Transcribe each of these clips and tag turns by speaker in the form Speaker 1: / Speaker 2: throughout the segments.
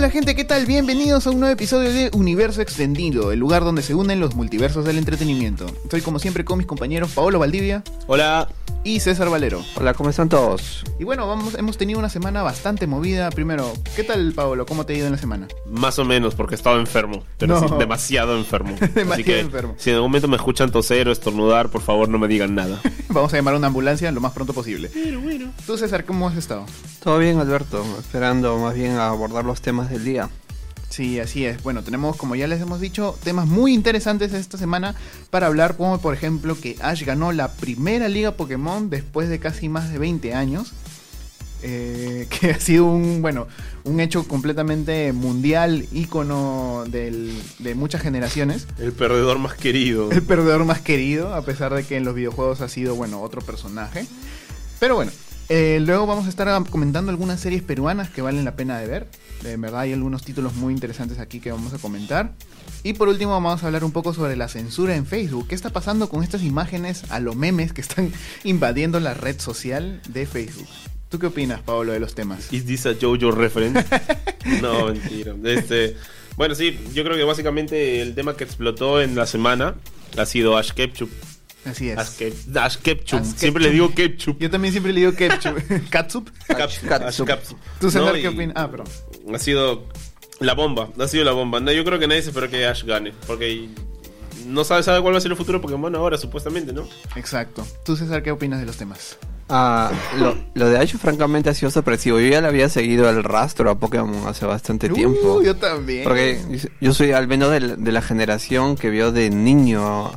Speaker 1: Hola gente, ¿qué tal? Bienvenidos a un nuevo episodio de Universo Extendido, el lugar donde se unen los multiversos del entretenimiento. Estoy como siempre con mis compañeros Paolo Valdivia
Speaker 2: Hola.
Speaker 1: Y César Valero.
Speaker 3: Hola, ¿cómo están todos?
Speaker 1: Y bueno, vamos, hemos tenido una semana bastante movida. Primero, ¿qué tal Paolo? ¿Cómo te ha ido en la semana?
Speaker 2: Más o menos, porque estaba enfermo. Pero
Speaker 1: No.
Speaker 2: sí, demasiado enfermo.
Speaker 1: Demasiado
Speaker 2: Así que,
Speaker 1: enfermo.
Speaker 2: Si en algún momento me escuchan toser o estornudar, por favor no me digan nada.
Speaker 1: Vamos a llamar a una ambulancia lo más pronto posible. Pero bueno. Tú César, ¿cómo has estado?
Speaker 3: Todo bien, Alberto. Esperando más bien a abordar los temas del día.
Speaker 1: Sí, así es. Bueno, tenemos, como ya les hemos dicho, temas muy interesantes esta semana para hablar, como por ejemplo que Ash ganó la primera liga Pokémon después de casi más de 20 años. Eh, que ha sido un, bueno, un hecho completamente mundial, ícono del- de muchas generaciones.
Speaker 2: El perdedor más querido.
Speaker 1: El perdedor más querido, a pesar de que en los videojuegos ha sido, bueno, otro personaje. Pero bueno, eh, luego vamos a estar comentando algunas series peruanas que valen la pena de ver. De verdad hay algunos títulos muy interesantes aquí que vamos a comentar. Y por último vamos a hablar un poco sobre la censura en Facebook. ¿Qué está pasando con estas imágenes a los memes que están invadiendo la red social de Facebook? ¿Tú qué opinas, Pablo, de los temas?
Speaker 2: ¿Is this a JoJo reference? no, mentira. Este, bueno, sí, yo creo que básicamente el tema que explotó en la semana ha sido Ash Ketchup.
Speaker 1: Así es.
Speaker 2: Ash, Kep- Ash Ketchup. Siempre le digo Ketchup.
Speaker 1: Yo también siempre le digo ketchup.
Speaker 2: Ash Catsup.
Speaker 1: ¿Tú, César,
Speaker 2: No,
Speaker 1: qué opinas? Ah, perdón.
Speaker 2: Ha sido la bomba. Ha sido la bomba. No, yo creo que nadie se espera que Ash gane. Porque no sabe, sabe cuál va a ser el futuro de Pokémon ahora, supuestamente, ¿no?
Speaker 1: Exacto. ¿Tú, César, qué opinas de los temas?
Speaker 3: Ah, lo, lo de Ash francamente ha sido sorpresivo. Yo ya le había seguido el rastro a Pokémon hace bastante tiempo.
Speaker 1: Uh, yo también.
Speaker 3: Porque yo soy al menos de, la- de la generación que vio de niño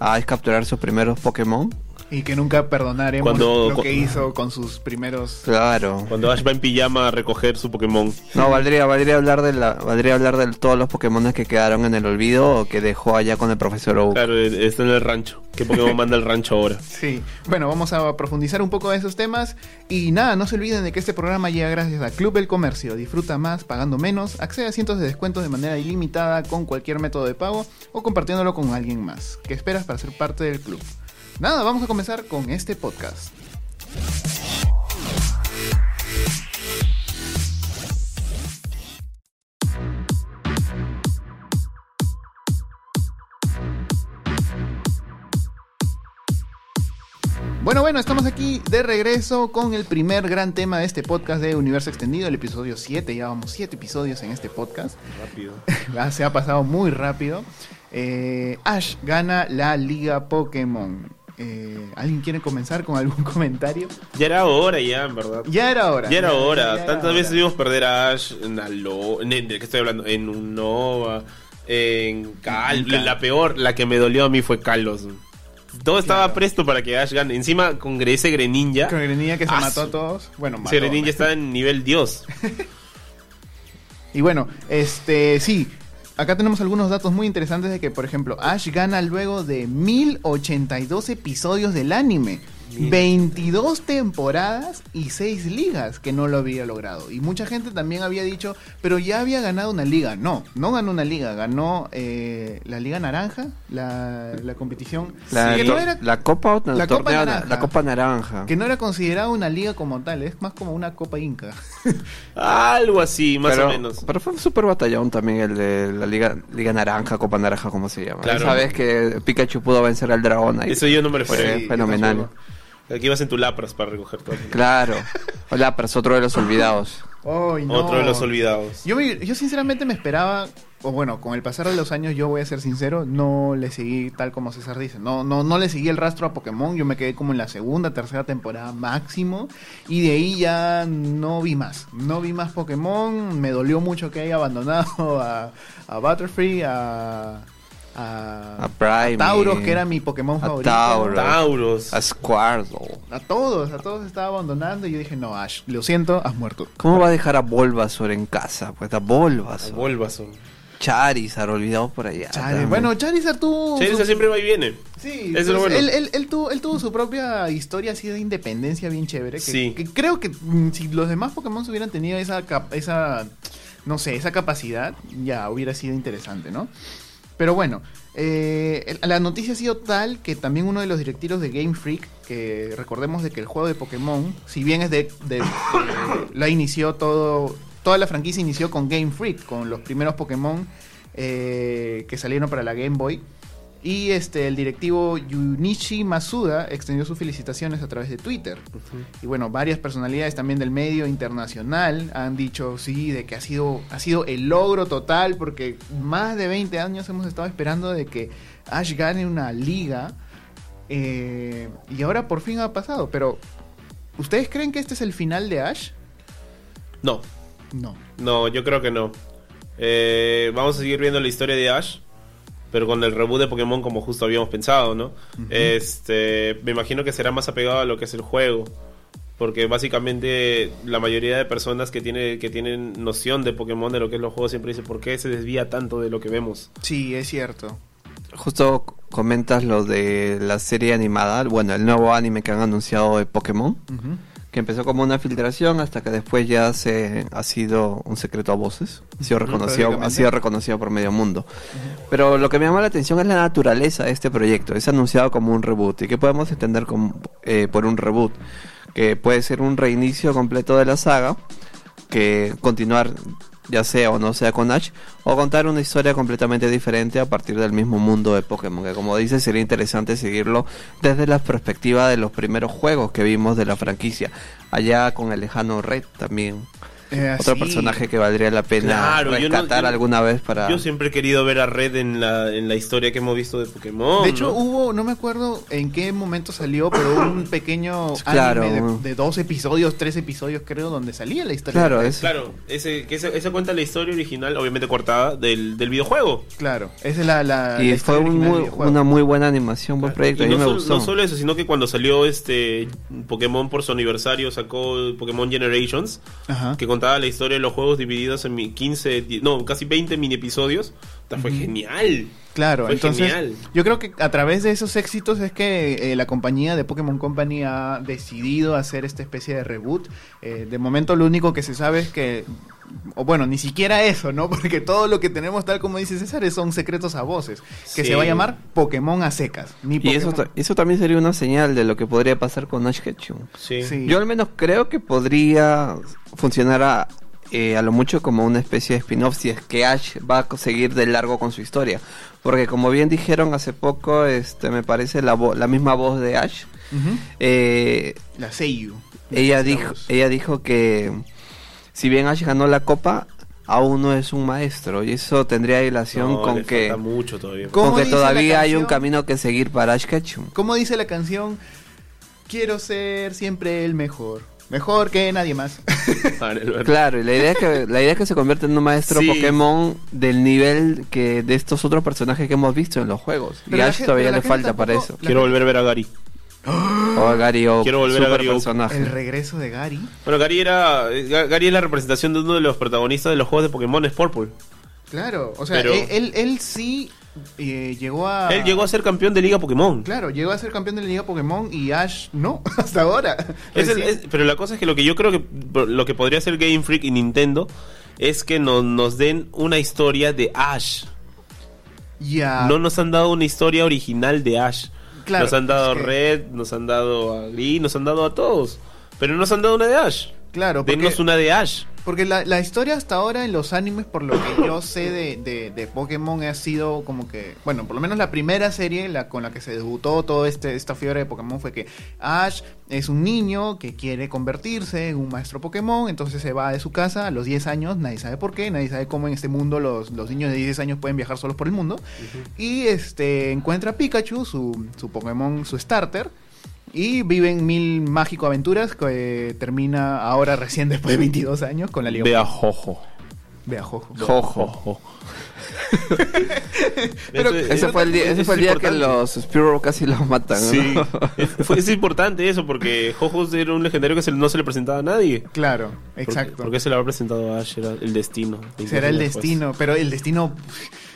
Speaker 3: a capturar sus primeros Pokémon.
Speaker 1: Y que nunca perdonaremos
Speaker 2: Cuando-
Speaker 1: lo
Speaker 2: cu-
Speaker 1: que hizo con sus primeros...
Speaker 3: Claro.
Speaker 2: Cuando Ash va en pijama a recoger su Pokémon.
Speaker 3: No, valdría, valdría hablar de la, valdría hablar de todos los Pokémon que quedaron en el olvido o que dejó allá con el profesor Oak.
Speaker 2: Claro, eh, está en el rancho. ¿Qué Pokémon manda el rancho ahora?
Speaker 1: Sí. Bueno, vamos a profundizar un poco de esos temas. Y nada, no se olviden de que este programa llega gracias a Club El Comercio. Disfruta más pagando menos. Accede a cientos de descuentos de manera ilimitada con cualquier método de pago o compartiéndolo con alguien más. ¿Qué esperas para ser parte del club? Nada, vamos a comenzar con este podcast. Bueno, bueno, estamos aquí de regreso con el primer gran tema de este podcast de Universo Extendido, el episodio 7. Ya vamos 7 episodios en este podcast.
Speaker 2: Rápido.
Speaker 1: Ah, Se ha pasado muy rápido. Eh, Ash gana la Liga Pokémon. Eh, ¿Alguien quiere comenzar con algún comentario?
Speaker 2: Ya era hora, ya, en verdad.
Speaker 1: Ya era hora.
Speaker 2: Ya era hora.
Speaker 1: ya
Speaker 2: Tantas veces vimos perder a Ash en Alo... en- ¿De qué estoy hablando? En Unova, en Cal... La peor, la que me dolió a mí fue Kalos. Todo estaba
Speaker 1: Claro.
Speaker 2: presto para que Ash gane. Encima, con ese Greninja...
Speaker 1: Con Greninja que se mató a todos. Bueno, mató.
Speaker 2: Ese Greninja está en nivel Dios.
Speaker 1: Y bueno, este, sí. Acá tenemos algunos datos muy interesantes de que, por ejemplo, Ash gana luego de 1082 episodios del anime. 22 temporadas y 6 ligas que no lo había logrado. Y mucha gente también había dicho, pero ya había ganado una liga. No, no ganó una liga, ganó eh, la Liga Naranja, la, la competición.
Speaker 3: La,
Speaker 1: no era,
Speaker 3: la copa o-
Speaker 1: la
Speaker 3: torneo
Speaker 1: Copa
Speaker 3: na-
Speaker 1: Naranja.
Speaker 3: la copa naranja.
Speaker 1: que no era considerada una liga como tal, es más como una Copa Inca.
Speaker 2: Algo así, más
Speaker 3: pero,
Speaker 2: o menos.
Speaker 3: pero fue un super batallón también el de la liga, liga naranja, copa naranja, como se llama.
Speaker 2: Claro.
Speaker 3: Sabes que Pikachu pudo vencer al dragón ahí.
Speaker 2: Eso yo no me
Speaker 3: Fue
Speaker 2: refiero.
Speaker 1: Sí,
Speaker 3: fenomenal.
Speaker 2: Aquí vas en tu Lapras para recoger todo.
Speaker 3: Claro. Hola, pero es otro de los olvidados.
Speaker 1: No.
Speaker 2: Otro de los olvidados.
Speaker 1: Yo, me- yo sinceramente me esperaba, o bueno, con el pasar de los años yo voy a ser sincero, no le seguí tal como César dice, no, no, no le seguí el rastro a Pokémon, yo me quedé como en la segunda, tercera temporada máximo, y de ahí ya no vi más, no vi más Pokémon, me dolió mucho que haya abandonado a, a Butterfree, a, a,
Speaker 3: A Prime.
Speaker 1: Tauros, que era mi Pokémon
Speaker 3: a
Speaker 1: favorito.
Speaker 3: Tauros.
Speaker 2: Tauros.
Speaker 3: A Squirtle.
Speaker 1: A todos, a todos estaba abandonando y yo dije, no, Ash, lo siento, has muerto.
Speaker 3: ¿Cómo va a dejar a Bulbasaur en casa? Pues a Bulbasaur.
Speaker 2: Bulbasaur.
Speaker 3: Charizard, olvidado por allá.
Speaker 1: Bueno, Charizard tuvo...
Speaker 2: Charizard
Speaker 1: su-
Speaker 2: siempre va y viene.
Speaker 1: Sí,
Speaker 2: Eso es lo
Speaker 1: pues,
Speaker 2: bueno.
Speaker 1: él, él- él tuvo, él tuvo su propia historia así de independencia bien chévere. Que,
Speaker 2: Sí.
Speaker 1: que creo que mm, si los demás Pokémon hubieran tenido esa, esa, no sé, esa capacidad, ya hubiera sido interesante, ¿no? Pero bueno, eh, la noticia ha sido tal que también uno de los directivos de Game Freak, que recordemos de que el juego de Pokémon, si bien es de- la inició todo toda la franquicia inició con Game Freak, con los primeros Pokémon eh, que salieron para la Game Boy. Y este, el directivo Junichi Masuda extendió sus felicitaciones a través de Twitter. Y bueno, varias personalidades también del medio internacional han dicho sí, de que ha sido, ha sido el logro total, porque más de 20 años hemos estado esperando de que Ash gane una liga. eh, y ahora por fin ha pasado. Pero, ¿ustedes creen que este es el final de Ash?
Speaker 2: No,
Speaker 1: No.
Speaker 2: no, yo creo que no. Eh, vamos a seguir viendo la historia de Ash, pero con el reboot de Pokémon como justo habíamos pensado, ¿no? Este, me imagino que será más apegado a lo que es el juego. Porque básicamente la mayoría de personas que, tiene, que tienen noción de Pokémon, de lo que es los juegos, siempre dicen, ¿por qué se desvía tanto de lo que vemos?
Speaker 1: Sí, es cierto.
Speaker 3: Justo comentas lo de la serie animada, bueno, el nuevo anime que han anunciado de Pokémon,
Speaker 1: Ujú.
Speaker 3: Que empezó como una filtración hasta que después ya se ha sido un secreto a voces, ha sido reconocido, ha sido reconocido por medio mundo. Pero lo que me llama la atención es la naturaleza de este proyecto. Es anunciado como un reboot. ¿Y qué podemos entender eh, por un reboot? Que puede ser un reinicio completo de la saga, que continuar ya sea o no sea con Ash, o contar una historia completamente diferente a partir del mismo mundo de Pokémon, que como dice sería interesante seguirlo desde la perspectiva de los primeros juegos que vimos de la franquicia, allá con el lejano Red también.
Speaker 1: Eh,
Speaker 3: Otro
Speaker 1: sí.
Speaker 3: personaje que valdría la pena
Speaker 2: Claro, yo no-
Speaker 3: rescatar
Speaker 2: yo-
Speaker 3: alguna vez para...
Speaker 2: Yo siempre he querido ver a Red en la, en la historia que hemos visto de Pokémon.
Speaker 1: De hecho,
Speaker 2: ¿no?
Speaker 1: hubo, no me acuerdo en qué momento salió, pero hubo un pequeño
Speaker 3: Claro.
Speaker 1: anime de, de dos episodios, tres episodios creo, donde salía la historia.
Speaker 3: Claro,
Speaker 1: de Red.
Speaker 3: es...
Speaker 2: Claro, ese, que ese, esa cuenta la historia original, obviamente cortada, del, del videojuego.
Speaker 1: Claro, esa es la, la,
Speaker 3: Y fue un muy- una muy buena animación, buen proyecto,
Speaker 2: Y
Speaker 3: a mí
Speaker 2: no,
Speaker 3: me
Speaker 2: solo,
Speaker 3: gustó.
Speaker 2: no solo eso, sino que cuando salió este Pokémon por su aniversario, sacó Pokémon Generations,
Speaker 1: Ajá.
Speaker 2: que contaba la historia de los juegos divididos en mi- 15, die- no, casi 20 mini episodios. Esta Fue genial.
Speaker 1: Claro,
Speaker 2: Fue
Speaker 1: entonces
Speaker 2: genial.
Speaker 1: yo creo que a través de esos éxitos es que eh, la compañía de Pokémon Company ha decidido hacer esta especie de reboot. Eh, de momento lo único que se sabe es que, o bueno, ni siquiera eso, ¿no? Porque todo lo que tenemos, tal como dice César, son secretos a voces. Que
Speaker 2: Sí.
Speaker 1: se va a llamar Pokémon a secas. Ni
Speaker 3: Y eso,
Speaker 1: Pokémon-
Speaker 3: eso también sería una señal de lo que podría pasar con Ash Ketchum.
Speaker 2: Sí.
Speaker 1: Sí.
Speaker 3: Yo al menos creo que podría funcionar a, eh, a lo mucho como una especie de spin-off si es que Ash va a seguir de largo con su historia. Porque como bien dijeron hace poco, este me parece la, vo- la misma voz de Ash. Eh,
Speaker 1: La Seiyu.
Speaker 3: ella,
Speaker 1: La
Speaker 3: dijo, ella dijo que si bien Ash ganó la copa, aún no es un maestro. Y eso tendría relación
Speaker 2: No,
Speaker 3: con
Speaker 2: le
Speaker 3: que,
Speaker 2: falta mucho todavía.
Speaker 1: ¿Cómo
Speaker 3: con que todavía hay un camino que seguir para Ash Ketchum.
Speaker 1: ¿Cómo dice la canción? Quiero ser siempre el mejor. Mejor que nadie más.
Speaker 3: Claro, y la idea es que la idea es que se convierta en un maestro
Speaker 2: Sí.
Speaker 3: Pokémon del nivel que de estos otros personajes que hemos visto en los juegos.
Speaker 1: Pero
Speaker 3: y Ash todavía le falta para eso.
Speaker 2: Quiero volver a ver a Gary.
Speaker 3: O a Gary Oak,
Speaker 2: Quiero volver a Gary Oak.
Speaker 3: personaje.
Speaker 1: El regreso de Gary.
Speaker 2: Bueno, Gary era eh, Ga- Gary es la representación de uno de los protagonistas de los juegos de Pokémon, es Purple.
Speaker 1: Claro, o sea,
Speaker 2: Pero-
Speaker 1: él, él, él sí eh, llegó a...
Speaker 2: Él llegó a ser campeón de Liga Pokémon.
Speaker 1: Claro, llegó a ser campeón de la Liga Pokémon y Ash no, hasta ahora.
Speaker 2: Es el- es- pero la cosa es que lo que yo creo que lo que podría hacer Game Freak y Nintendo es que no- nos den una historia de Ash.
Speaker 1: Ya.
Speaker 2: No nos han dado una historia original de Ash.
Speaker 1: Claro,
Speaker 2: nos han dado
Speaker 1: que-
Speaker 2: Red, nos han dado a Green, nos han dado a todos. Pero no nos han dado una de Ash.
Speaker 1: Claro, porque,
Speaker 2: Denos una de Ash.
Speaker 1: porque la, la historia hasta ahora en los animes, por lo que yo sé de, de, de Pokémon, ha sido como que, bueno, por lo menos la primera serie la, con la que se debutó toda este, esta fiebre de Pokémon fue que Ash es un niño que quiere convertirse en un maestro Pokémon, entonces se va de su casa a los 10 años, nadie sabe por qué, nadie sabe cómo en este mundo los, los niños de 10 años pueden viajar solos por el mundo, y este encuentra a Pikachu, su, su Pokémon, su starter, y viven mil mágico aventuras que termina ahora recién después de 22 años con la Liga.
Speaker 2: Ve a Jojo.
Speaker 1: Ve a Jojo.
Speaker 3: Jojo.
Speaker 1: Pero
Speaker 3: Ese fue el día, ese fue el
Speaker 2: es
Speaker 3: día que los Spearow casi los matan. ¿no?
Speaker 2: Sí, es, fue- es importante eso porque Jojo era un legendario que se- no se le presentaba a nadie.
Speaker 1: Claro,
Speaker 2: ¿Por-
Speaker 1: exacto.
Speaker 2: ¿Por qué se le había presentado a Ash? Era el destino.
Speaker 1: Será el
Speaker 2: Después.
Speaker 1: destino, pero el destino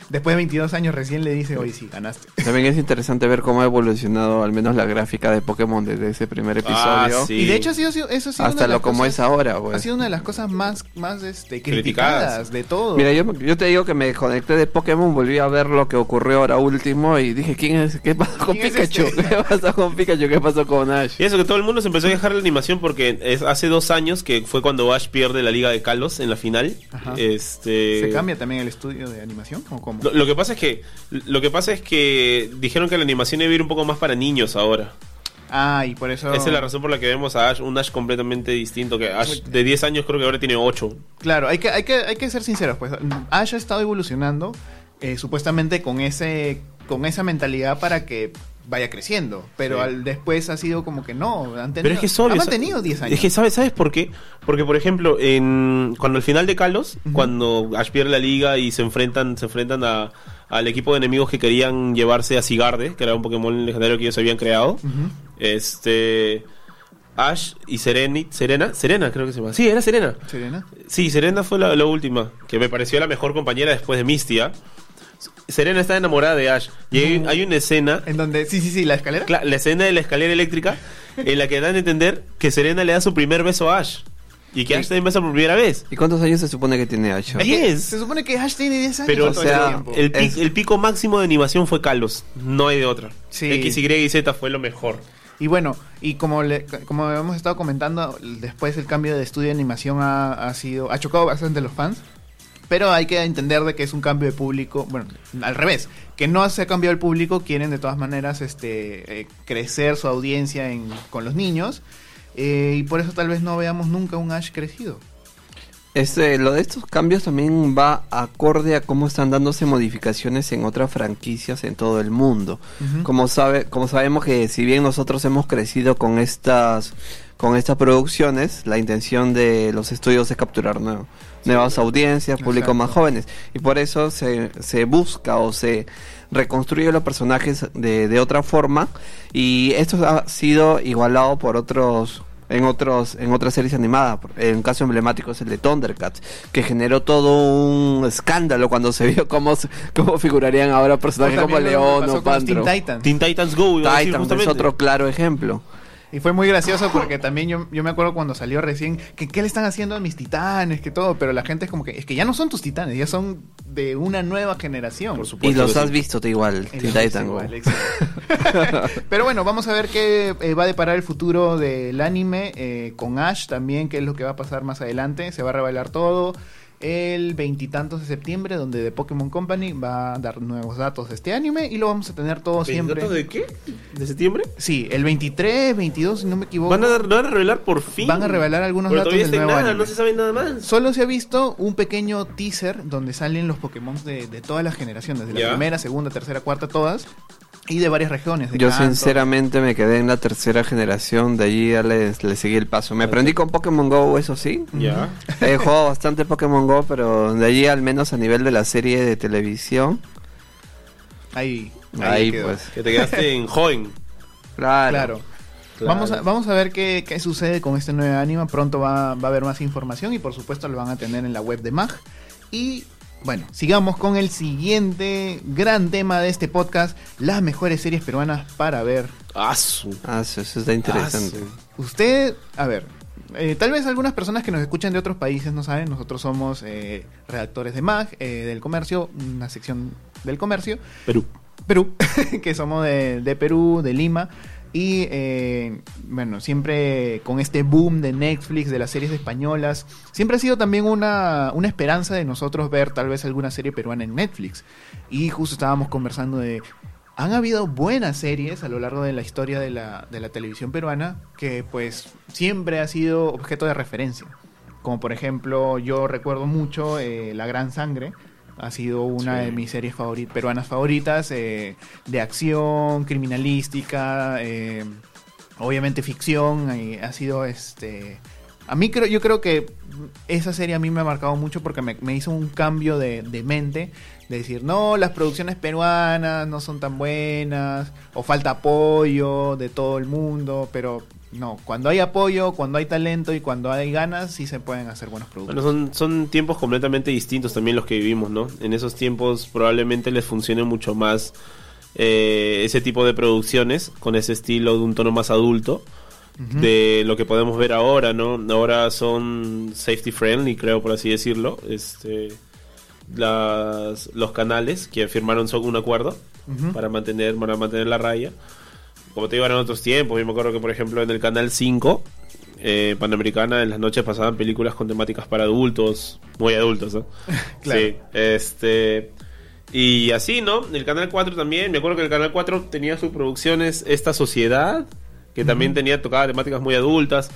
Speaker 1: después de 22 años recién le dice, oye, sí, ganaste.
Speaker 3: También es interesante ver cómo ha evolucionado al menos la gráfica de Pokémon desde ese primer
Speaker 2: Ah,
Speaker 3: episodio
Speaker 2: sí.
Speaker 1: Y de hecho ha sido, eso ha sido
Speaker 3: hasta lo como
Speaker 1: cosas-
Speaker 3: es ahora,
Speaker 1: Ha
Speaker 3: pues.
Speaker 1: sido una de las cosas más, más este,
Speaker 2: Criticadas.
Speaker 1: criticadas de todo.
Speaker 3: Mira, yo, yo te digo que me conecté de Pokémon, volví a ver lo que ocurrió ahora último y dije, ¿quién es? ¿Qué pasó con
Speaker 1: ¿Quién es
Speaker 3: Pikachu?
Speaker 1: este?
Speaker 3: ¿Qué pasó con Pikachu? ¿Qué pasó con Ash?
Speaker 2: Y eso que todo el mundo se empezó a quejar de la animación porque es hace dos años que fue cuando Ash pierde la liga de Kalos en la final.
Speaker 1: Ajá.
Speaker 2: Este
Speaker 1: ¿Se cambia también el estudio de animación? ¿O cómo?
Speaker 2: Lo, lo que pasa es que lo que pasa es que dijeron que la animación iba a ir un poco más para niños ahora.
Speaker 1: Ah, y por eso...
Speaker 2: Esa es la razón por la que vemos a Ash, un Ash completamente distinto que Ash de 10 años creo que ahora tiene 8.
Speaker 1: Claro, hay que, hay que, hay que ser sinceros, pues Ash ha estado evolucionando eh, supuestamente con ese con esa mentalidad para que vaya creciendo, pero
Speaker 2: Sí.
Speaker 1: al después ha sido como que no, han tenido,
Speaker 2: Pero es que obvio,
Speaker 1: han mantenido 10 años.
Speaker 2: Es que ¿sabes, ¿sabes por qué? Porque por ejemplo, en cuando al final de Kalos, cuando Ash pierde la liga y se enfrentan se enfrentan a al equipo de enemigos que querían llevarse a Sigarde, que era un Pokémon legendario que ellos habían creado. Este Ash y Sereni, Serena, Serena creo que se llama. Sí, era Serena.
Speaker 1: Serena.
Speaker 2: Sí, Serena fue la, la última, que me pareció la mejor compañera después de Misty. Serena está enamorada de Ash. Y hay, una escena,
Speaker 1: En donde, sí, sí, sí, la escalera.
Speaker 2: la escena de la escalera eléctrica, en la que dan a entender que Serena le da su primer beso a Ash. Y que. Ash también besa por primera vez.
Speaker 3: ¿Y cuántos años se supone que tiene Ash?
Speaker 1: Es que
Speaker 2: 10.
Speaker 1: Se supone que Ash tiene 10 años.
Speaker 2: Pero, o
Speaker 3: sea.
Speaker 2: El, pi-
Speaker 3: Es-
Speaker 2: el pico máximo de animación fue Kalos. No hay de otra.
Speaker 1: Sí.
Speaker 2: X, Y y Z fue lo mejor.
Speaker 1: Y bueno, y como le, como hemos estado comentando, después el cambio de estudio de animación ha, ha sido ha chocado bastante a los fans. Pero hay que entender de que es un cambio de público, bueno, al revés, que no se ha cambiado el público, quieren de todas maneras este eh, crecer su audiencia en, con los niños eh, y por eso tal vez no veamos nunca un Ash crecido.
Speaker 3: Este, lo de estos cambios también va acorde a cómo están dándose modificaciones en otras franquicias en todo el mundo. Como sabe, como sabemos que si bien nosotros hemos crecido con estas con estas producciones, la intención de los estudios es capturar nuevo- nuevas audiencias, públicos más jóvenes. Y por eso se, se busca o se reconstruye los personajes de, de otra forma. Y esto ha sido igualado por otros en otros en otras series animadas en un caso emblemático es el de Thundercats que generó todo un escándalo cuando se vio cómo se- cómo figurarían ahora personajes como
Speaker 1: También lo
Speaker 3: León o
Speaker 1: los Teen
Speaker 3: Pantro
Speaker 1: Titans.
Speaker 2: Teen Titans Go, iba a decir
Speaker 3: Titan es otro claro ejemplo
Speaker 1: Y fue muy gracioso porque también yo, yo me acuerdo cuando salió recién que qué le están haciendo a mis titanes, que todo, pero la gente es como que es que ya no son tus titanes, ya son de una nueva generación.
Speaker 2: Por
Speaker 3: y
Speaker 2: supuesto.
Speaker 3: los
Speaker 2: que
Speaker 3: has
Speaker 2: sí.
Speaker 3: visto tú igual
Speaker 1: Y
Speaker 3: Teen
Speaker 1: los
Speaker 3: Titan
Speaker 1: igual. Pero bueno, vamos a ver qué eh, va a deparar el futuro del anime eh, con Ash también, qué es lo que va a pasar más adelante. Se va a revelar todo el veintitantos de septiembre, donde The Pokémon Company va a dar nuevos datos de este anime y lo vamos a tener todo siempre.
Speaker 2: ¿Datos de qué? ¿De septiembre?
Speaker 1: Sí, el 23, 22, si no me equivoco.
Speaker 2: ¿Van a, dar- van a revelar por fin?
Speaker 1: Van a revelar algunos
Speaker 2: Pero
Speaker 1: datos del nuevo
Speaker 2: nada,
Speaker 1: anime.
Speaker 2: no se sabe nada más.
Speaker 1: Solo se ha visto un pequeño teaser donde salen los Pokémon de, de todas las generaciones, de la primera, segunda, tercera, cuarta, todas, y de varias regiones. de
Speaker 3: Yo sinceramente me quedé en la tercera generación, de allí ya le, le seguí el paso. Me aprendí con Pokémon Go, eso sí.
Speaker 2: Ya.
Speaker 3: He jugado bastante Pokémon Go, pero de allí al menos a nivel de la serie de televisión.
Speaker 1: Ahí,
Speaker 3: Ahí, pues.
Speaker 2: Que te quedaste en Join.
Speaker 3: Claro.
Speaker 1: Claro. Vamos, a, vamos a ver qué, qué sucede con este nuevo anime. Pronto va, va a haber más información y por supuesto lo van a tener en la web de MAG. Y bueno, sigamos con el siguiente gran tema de este podcast, las mejores series peruanas para ver.
Speaker 2: Asu.
Speaker 3: Ah, eso, eso está interesante.
Speaker 2: Asu.
Speaker 1: Usted, a ver, eh, tal vez algunas personas que nos escuchan de otros países no saben, nosotros somos eh, redactores de MAG, eh, del comercio, una sección del comercio.
Speaker 2: Perú.
Speaker 1: Perú, que somos de, de Perú, de Lima. Y eh, bueno, siempre con este boom de Netflix, de las series españolas, siempre ha sido también una, una esperanza de nosotros ver tal vez alguna serie peruana en Netflix. Y justo estábamos conversando de, han habido buenas series a lo largo de la historia de la, de la televisión peruana que pues siempre ha sido objeto de referencia. Como por ejemplo, yo recuerdo mucho eh, La Gran Sangre, ha sido una
Speaker 2: Sí.
Speaker 1: de mis series favorit- peruanas favoritas, eh, de acción, criminalística, eh, obviamente ficción, ha sido este... A mí creo, yo creo que esa serie a mí me ha marcado mucho porque me, me hizo un cambio de, de mente, de decir, no, las producciones peruanas no son tan buenas, o falta apoyo de todo el mundo, pero no, cuando hay apoyo, cuando hay talento y cuando hay ganas, sí se pueden hacer buenos productos.
Speaker 2: Bueno, son, son tiempos completamente distintos también los que vivimos, ¿no? En esos tiempos probablemente les funcione mucho más eh, ese tipo de producciones con ese estilo de un tono más adulto de lo que podemos ver ahora, ¿no? Ahora son safety friendly, creo por así decirlo, este las, los canales que firmaron son un acuerdo para mantener para mantener la raya. Como te digo, eran otros tiempos. Yo me acuerdo que, por ejemplo, en el canal 5 eh, Panamericana en las noches pasaban películas con temáticas para adultos, muy adultos, ¿no?
Speaker 1: Claro.
Speaker 2: Sí, este. Y así, ¿no? El canal 4 también. Me acuerdo que el canal 4 tenía sus producciones Esta Sociedad, que también tenía tocaba temáticas muy adultas.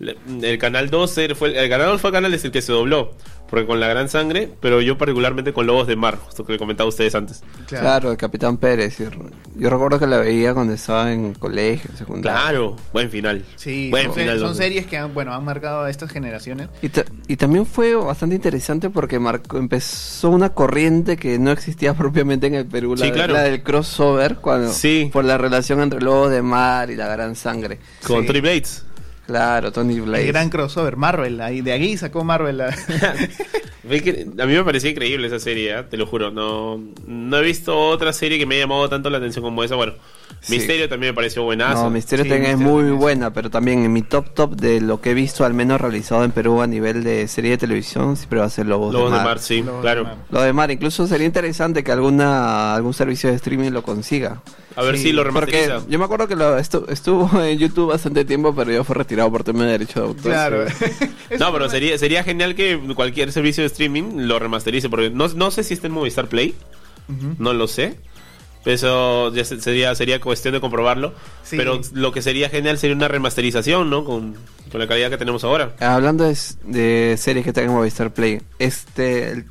Speaker 2: El canal 12 fue el canal 2 fue el canal es el que se dobló, porque con la gran sangre, pero yo particularmente con Lobos de Mar, justo que le comentaba a ustedes antes.
Speaker 3: Claro, el Capitán Pérez. Yo, yo recuerdo que la veía cuando estaba en colegio, secundaria.
Speaker 2: Claro, buen final.
Speaker 1: Sí,
Speaker 2: buen
Speaker 1: son,
Speaker 2: final.
Speaker 1: son series que han, bueno, han marcado a estas generaciones.
Speaker 3: Y, ta- y también fue bastante interesante porque marcó, empezó una corriente que no existía propiamente en el Perú, la,
Speaker 2: Sí, claro.
Speaker 3: la del crossover, cuando,
Speaker 2: Sí.
Speaker 3: por la relación entre Lobo de Mar y la Gran Sangre.
Speaker 2: Con
Speaker 1: Sí.
Speaker 2: Tony Bates.
Speaker 3: Claro, Tony Blaze.
Speaker 1: El gran crossover, Marvel, ahí, de aquí sacó Marvel. la-
Speaker 2: que a mí me parecía increíble esa serie, ¿eh? te lo juro. No, no he visto otra serie que me haya llamado tanto la atención como esa. Bueno,
Speaker 3: Sí.
Speaker 2: Misterio también me pareció buenazo.
Speaker 3: No, Misterio
Speaker 1: Sí,
Speaker 3: también es
Speaker 1: Misterio
Speaker 3: muy
Speaker 1: es-
Speaker 3: buena, pero también en mi top top de lo que he visto, al menos realizado en Perú a nivel de serie de televisión, siempre va a ser Lobos,
Speaker 2: Lobos
Speaker 3: de
Speaker 2: de
Speaker 3: Mar.
Speaker 2: Mar, sí,
Speaker 1: Lobos de
Speaker 2: claro.
Speaker 1: Mar.
Speaker 3: Lo de Mar, incluso sería interesante que alguna algún servicio de streaming lo consiga.
Speaker 2: A ver
Speaker 1: Sí,
Speaker 2: si lo
Speaker 3: Porque
Speaker 2: remasteriza.
Speaker 3: yo me acuerdo que lo estu- estuvo en YouTube bastante tiempo, pero ya fue retirado por tema de derecho de autor.
Speaker 1: Claro.
Speaker 2: No, pero sería, sería genial que cualquier servicio de streaming lo remasterice, porque no, no sé si está en Movistar Play, no lo sé. Eso ya se- sería, sería cuestión de comprobarlo.
Speaker 1: Sí.
Speaker 2: Pero lo que sería genial sería una remasterización, ¿no? Con, con la calidad que tenemos ahora.
Speaker 3: Hablando de, series que tengan Movistar Play, este el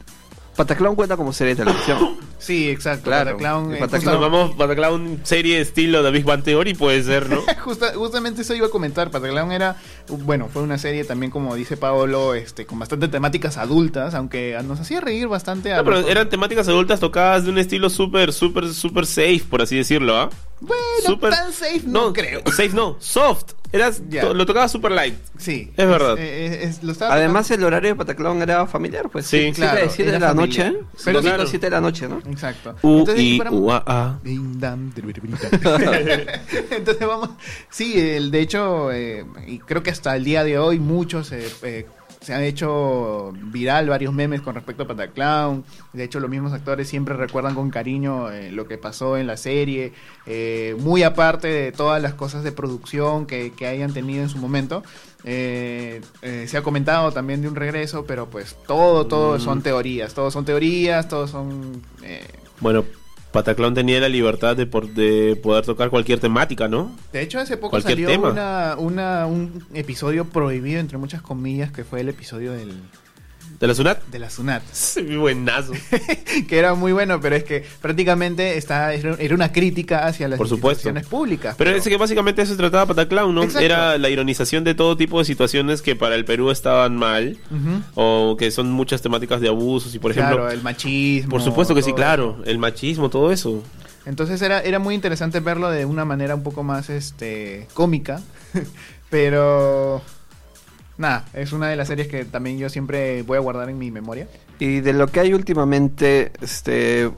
Speaker 3: Pataclown cuenta como serie de televisión.
Speaker 1: Sí, exacto.
Speaker 3: Claro.
Speaker 1: Pataclown, eh,
Speaker 3: Pataclown.
Speaker 2: Si nos vamos para Clown serie estilo de Big Bang Theory, puede ser, ¿no?
Speaker 1: Justa- justamente eso iba a comentar. Pataclown era, bueno, fue una serie también, como dice Paolo, este, con bastante temáticas adultas, aunque nos hacía reír bastante. a
Speaker 2: No, pero
Speaker 1: los-
Speaker 2: eran temáticas adultas tocadas de un estilo súper, súper, súper safe, por así decirlo, ¿ah?
Speaker 1: Bueno,
Speaker 2: Súper-
Speaker 1: tan safe no, creo.
Speaker 2: Safe no, soft. Eras,
Speaker 1: Ya.
Speaker 2: to- lo tocaba súper light.
Speaker 1: Sí.
Speaker 2: Es verdad.
Speaker 1: es- lo estaba
Speaker 3: Además, el horario de Pataclown era familiar, pues.
Speaker 2: Sí,
Speaker 3: siete
Speaker 1: claro,
Speaker 3: de 7 de la noche.
Speaker 1: Pero
Speaker 3: Pero
Speaker 2: claro.
Speaker 3: 7 de la noche, ¿no?
Speaker 1: Exacto.
Speaker 2: U,
Speaker 1: Entonces,
Speaker 2: I,
Speaker 1: para-
Speaker 2: U, A, A.
Speaker 1: Entonces vamos, sí, el, de hecho, eh, y creo que hasta el día de hoy muchos eh, eh, se han hecho viral varios memes con respecto a Pataclown. De hecho, los mismos actores siempre recuerdan con cariño eh, lo que pasó en la serie, eh, muy aparte de todas las cosas de producción que, que hayan tenido en su momento. Eh, eh, se ha comentado también de un regreso, pero pues todo, todo
Speaker 2: Mm.
Speaker 1: son teorías, todos son teorías, todos son... eh,
Speaker 2: Bueno, Pataclown tenía la libertad de, por- de poder tocar cualquier temática, ¿no?
Speaker 1: De hecho, hace poco
Speaker 2: Cualquier
Speaker 1: salió
Speaker 2: tema.
Speaker 1: una, una- un episodio prohibido, entre muchas comillas, que fue el episodio del,
Speaker 2: ¿De la Sunat?
Speaker 1: de la Sunat.
Speaker 2: Sí, buenazo.
Speaker 1: que era muy bueno, pero es que prácticamente está, era una crítica hacia las
Speaker 2: Por
Speaker 1: instituciones públicas.
Speaker 2: Pero es que básicamente eso se trataba Pataclown, ¿no?
Speaker 1: Exacto.
Speaker 2: Era la ironización de todo tipo de situaciones que para el Perú estaban mal, o que son muchas temáticas de abusos, y por ejemplo...
Speaker 1: claro, el machismo.
Speaker 2: Por supuesto que sí, claro. El machismo, todo eso.
Speaker 1: eso. Entonces era, era muy interesante verlo de una manera un poco más este cómica, pero... Nada, es una de las series que también yo siempre voy a guardar en mi memoria.
Speaker 3: Y de lo que hay últimamente, este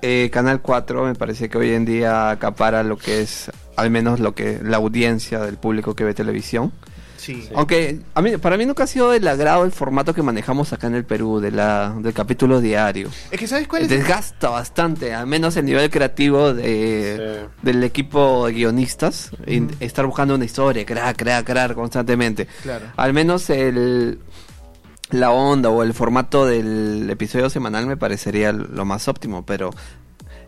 Speaker 3: eh, Canal 4 me parece que hoy en día acapara lo que es al menos lo que la audiencia del público que ve televisión.
Speaker 1: Sí.
Speaker 3: Aunque a mí, para mí nunca ha sido del agrado el formato que manejamos acá en el Perú, de la, del capítulo diario.
Speaker 1: Es que ¿sabes cuál es?
Speaker 3: Desgasta bastante, al menos el nivel creativo de,
Speaker 2: Sí.
Speaker 3: del equipo de guionistas, estar buscando una historia, crear, crear, crear constantemente.
Speaker 1: Claro.
Speaker 3: Al menos el la onda o el formato del episodio semanal me parecería lo más óptimo, pero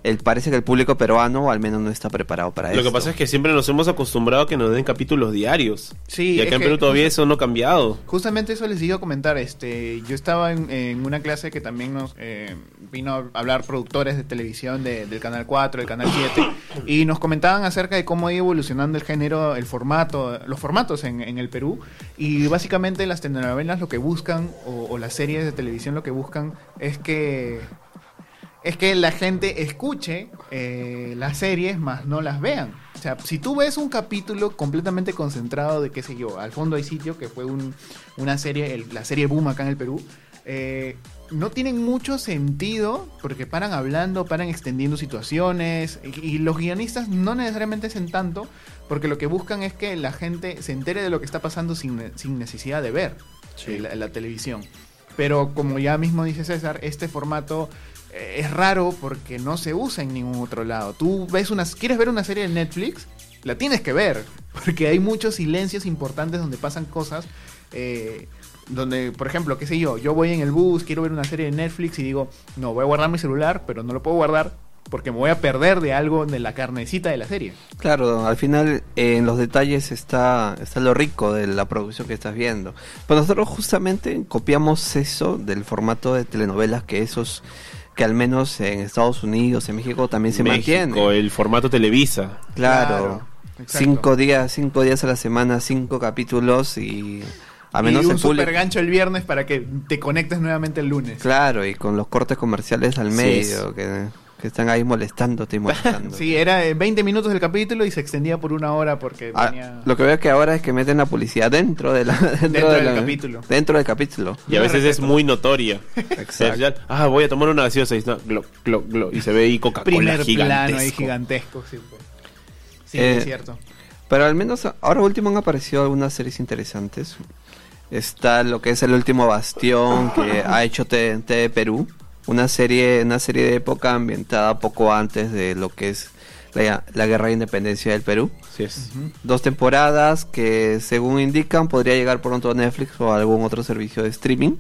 Speaker 3: el, parece que el público peruano al menos no está preparado para eso.
Speaker 2: Lo que pasa es que siempre nos hemos acostumbrado a que nos den capítulos diarios.
Speaker 1: Sí,
Speaker 2: y acá en Perú todavía eso no ha cambiado.
Speaker 1: Justamente eso les iba a comentar. Este, yo estaba en, en una clase que también nos eh, vino a hablar productores de televisión de- del canal 4, del canal 7, y nos comentaban acerca de cómo ha ido evolucionando el género, el formato, los formatos en, en el Perú. Y básicamente las telenovelas lo que buscan, o, o las series de televisión lo que buscan, es que es que la gente escuche eh, las series, más no las vean. O sea, si tú ves un capítulo completamente concentrado de, qué sé yo, al fondo hay sitio, que fue un- una serie, el- la serie Boom acá en el Perú, eh, no tienen mucho sentido porque paran hablando, paran extendiendo situaciones y, y los guionistas no necesariamente hacen tanto porque lo que buscan es que la gente se entere de lo que está pasando sin, sin necesidad de ver
Speaker 2: Sí.
Speaker 1: eh, la, la televisión. Pero como ya mismo dice César, este formato es raro porque no se usa en ningún otro lado. Tú ves unas, quieres ver una serie de Netflix, la tienes que ver porque hay muchos silencios importantes donde pasan cosas. eh, donde, por ejemplo, qué sé yo, yo voy en el bus, quiero ver una serie de Netflix y digo, no, voy a guardar mi celular, pero no lo puedo guardar porque me voy a perder de algo de la carnecita de la serie.
Speaker 3: Claro, al final eh, en los detalles está, está lo rico de la producción que estás viendo. Pues nosotros justamente copiamos eso del formato de telenovelas que esos que al menos en Estados Unidos, en México también se
Speaker 2: México,
Speaker 3: mantienen.
Speaker 2: el formato Televisa.
Speaker 3: Claro.
Speaker 1: exacto.
Speaker 3: cinco días, cinco días a la semana, cinco capítulos y a menos
Speaker 1: y un super gancho el viernes para que te conectes nuevamente el lunes.
Speaker 3: Claro, y con los cortes comerciales al medio,
Speaker 2: es.
Speaker 3: que, que están ahí molestándote y molestando.
Speaker 1: Sí, era eh, 20 minutos del capítulo y se extendía por una hora porque
Speaker 3: Ah,
Speaker 1: tenía...
Speaker 3: lo que veo que ahora es que meten la publicidad dentro de la dentro,
Speaker 1: Dentro
Speaker 3: de
Speaker 1: del
Speaker 3: la-
Speaker 1: capítulo.
Speaker 3: dentro del capítulo
Speaker 2: Y a
Speaker 1: Yo
Speaker 2: veces es muy notoria.
Speaker 3: Exacto.
Speaker 2: Ah, voy a tomar una gaseosa y, está, glo, glo, glo, y se ve ahí Coca-Cola
Speaker 1: primer
Speaker 2: gigantesco.
Speaker 1: plano ahí gigantesco. Sí, pues. Sí,
Speaker 3: Eh,
Speaker 1: es cierto.
Speaker 3: pero al menos ahora último han aparecido algunas series interesantes está lo que es el último bastión que ha hecho TNT de Perú una serie una serie de época ambientada poco antes de lo que es la, la guerra de independencia del Perú
Speaker 2: Así es.
Speaker 3: Dos temporadas que según indican podría llegar pronto a Netflix o a algún otro servicio de streaming.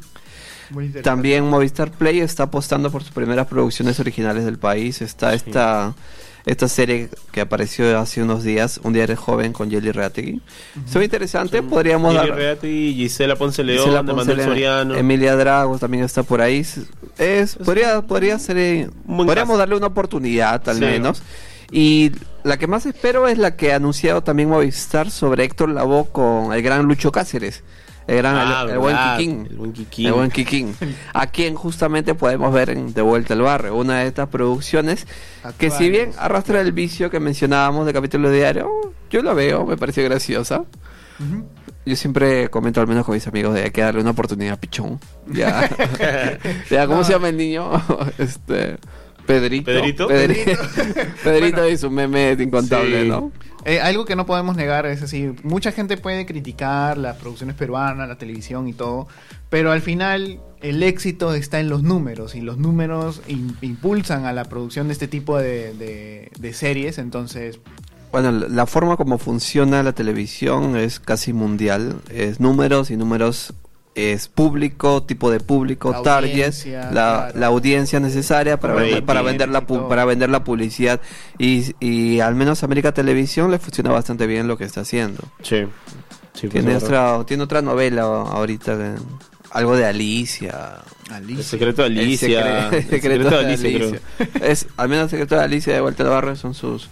Speaker 3: También Movistar Play está apostando por sus primeras producciones originales del país. Está
Speaker 2: Sí.
Speaker 3: esta, esta serie que apareció hace unos días, Un diario joven con Jelly Reategui. Se ve interesante, podríamos
Speaker 2: Lili
Speaker 3: dar...
Speaker 2: Reati, Gisela Ponce León,
Speaker 3: Gisela Ponce
Speaker 2: Manuel
Speaker 3: León,
Speaker 2: Soriano.
Speaker 3: Emilia Dragos también está por ahí. Es, podría, podría ser... eh, podríamos
Speaker 2: caso.
Speaker 3: darle una oportunidad al
Speaker 2: Sí.
Speaker 3: menos. Y la que más espero es la que ha anunciado también Movistar sobre Héctor Lavoe con el gran Lucho Cáceres. El gran,
Speaker 2: Ah,
Speaker 3: el, el buen Kikín.
Speaker 2: El buen Kikín.
Speaker 3: El buen Kikín. A quien justamente podemos ver en De Vuelta al Barrio, una de estas producciones que si bien arrastra el vicio que mencionábamos de capítulo diario, yo la veo, me pareció graciosa. Yo siempre comento al menos con mis amigos de hay que darle una oportunidad a Pichón. Ya. ya ¿Cómo
Speaker 1: No.
Speaker 3: se llama el niño? este Pedrito.
Speaker 2: ¿Pedrito?
Speaker 3: Pedri- Pedrito
Speaker 1: Bueno.
Speaker 3: y su meme incontable,
Speaker 2: Sí.
Speaker 3: ¿no?
Speaker 1: Eh, algo que no podemos negar es así, mucha gente puede criticar las producciones peruanas, la televisión y todo, pero al final el éxito está en los números y los números im- impulsan a la producción de este tipo de, de- de series, entonces
Speaker 3: Bueno, la- la forma como funciona la televisión es casi mundial. Es números y números es público, tipo de público,
Speaker 1: La
Speaker 3: target,
Speaker 1: audiencia,
Speaker 3: la,
Speaker 1: claro.
Speaker 3: la audiencia necesaria para,
Speaker 2: Rating
Speaker 3: vender, para, vender la, pu- para vender la publicidad. Y, y al menos América Televisión le funciona bastante bien lo que está haciendo.
Speaker 2: Sí. Sí, pues,
Speaker 3: Tiene
Speaker 2: verdad.
Speaker 3: otra, tiene otra novela ahorita, de- algo de Alicia.
Speaker 2: El secreto de Alicia.
Speaker 3: El, secre- el secreto, de Alicia. Es, al menos el secreto de Alicia de Vuelta al Barrio son sus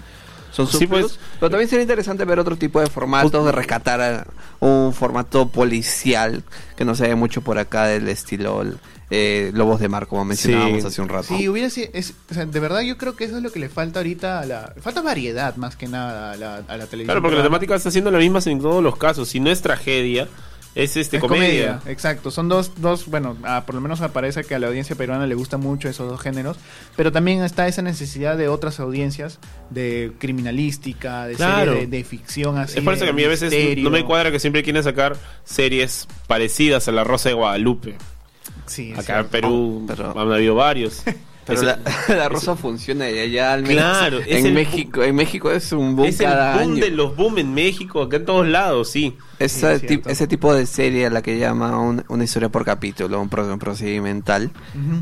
Speaker 3: son sus
Speaker 2: Sí, pues.
Speaker 3: pero también sería interesante ver otro tipo de formatos de rescatar a un formato policial que no se ve mucho por acá del estilo eh, Lobos de Mar como mencionábamos
Speaker 2: Sí.
Speaker 3: hace un rato
Speaker 1: Sí, hubiera sido, es, o sea, de verdad yo creo que eso es lo que le falta ahorita a la... Falta variedad más que nada a la, a la televisión.
Speaker 2: Claro, porque la temática está siendo la misma en todos los casos. Si no es tragedia, es este
Speaker 1: Es
Speaker 2: comedia.
Speaker 1: Exacto, son dos, dos bueno, ah, por lo menos parece que a la audiencia peruana le gusta mucho esos dos géneros, pero también está esa necesidad de otras audiencias, de criminalística, de,
Speaker 2: Claro.
Speaker 1: serie de, de ficción así.
Speaker 2: Es por eso que a mí a veces
Speaker 1: misterio.
Speaker 2: no me cuadra que siempre quieren sacar series parecidas a La Rosa de Guadalupe.
Speaker 1: Sí,
Speaker 2: Acá en. Perú
Speaker 3: Pero-
Speaker 2: han habido varios.
Speaker 3: pero la, la rosa funciona y allá al menos
Speaker 2: Claro, es
Speaker 3: en
Speaker 2: el
Speaker 3: México en México es un boom
Speaker 2: es el
Speaker 3: cada
Speaker 2: boom
Speaker 3: año
Speaker 2: de los boom en México, acá en todos lados, sí.
Speaker 3: Ese,
Speaker 1: Sí, es
Speaker 3: tipo de serie a la que llama un- una historia por capítulo, un, pro- un procedimental,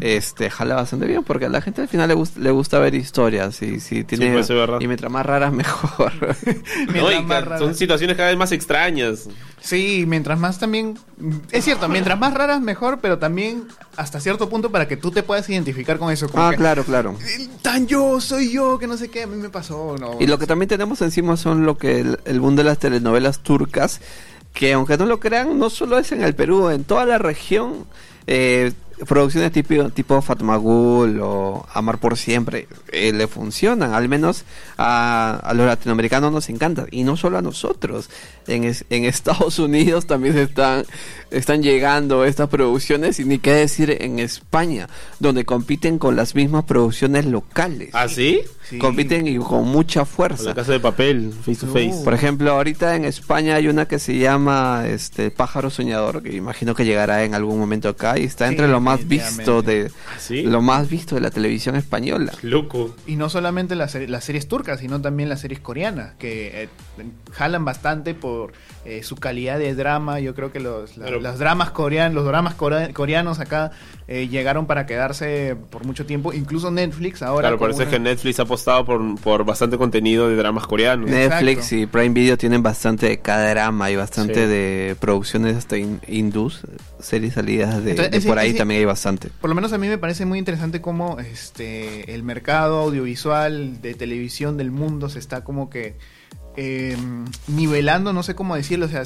Speaker 3: este jala bastante bien porque a la gente al final le, gust- le gusta ver historias y si tiene
Speaker 2: verdad.
Speaker 3: y mientras más raras mejor.
Speaker 1: Mientras
Speaker 2: No, y
Speaker 1: más
Speaker 2: ca-
Speaker 1: rara-
Speaker 2: son situaciones cada vez más extrañas.
Speaker 1: Sí, mientras más también... Es cierto, mientras más raras mejor, pero también hasta cierto punto para que tú te puedas identificar con eso. como
Speaker 3: ah,
Speaker 1: que,
Speaker 3: claro, claro.
Speaker 1: "Eh, Tan yo, soy yo, que no sé qué, a mí me pasó. No,
Speaker 3: Y lo que también tenemos encima son lo que el, el boom de las telenovelas turcas, que aunque no lo crean, no solo es en el Perú, en toda la región. eh, producciones tipo, tipo Fatmagul o Amar por Siempre eh, le funcionan. Al menos a, a los latinoamericanos nos encanta. Y no solo a nosotros. En, es- en Estados Unidos también se están, están llegando estas producciones. Y ni qué decir en España, donde compiten con las mismas producciones locales.
Speaker 2: ¿Ah, sí?
Speaker 1: Sí.
Speaker 3: Compiten y con mucha
Speaker 2: La
Speaker 3: fuerza.
Speaker 2: casa de papel, face to face.
Speaker 3: Por ejemplo, ahorita en España hay una que se llama este Pájaro Soñador, que imagino que llegará en algún momento acá y está
Speaker 1: Sí,
Speaker 3: entre lo más visto de.
Speaker 2: ¿Ah, sí?
Speaker 3: lo más visto de la televisión española.
Speaker 2: Loco.
Speaker 1: Y no solamente las, las series turcas, sino también las series coreanas, que eh, jalan bastante por eh, su calidad de drama. Yo creo que los, la-
Speaker 2: Pero-
Speaker 1: los dramas coreanos, los dramas core- coreanos acá eh, llegaron para quedarse por mucho tiempo. Incluso Netflix ahora.
Speaker 2: Claro, parece
Speaker 1: una-
Speaker 2: que Netflix ha apostado por, por bastante contenido de dramas coreanos.
Speaker 1: Exacto.
Speaker 3: Netflix y Prime Video tienen bastante de drama y bastante
Speaker 2: Sí.
Speaker 3: de producciones hasta hin- hindús, series salidas de,
Speaker 1: Entonces,
Speaker 3: de
Speaker 1: ese-
Speaker 3: por ahí
Speaker 1: ese-
Speaker 3: también hay bastante.
Speaker 1: Por lo menos a mí me parece muy interesante cómo este el mercado audiovisual de televisión del mundo se está como que eh, nivelando, no sé cómo decirlo, o sea,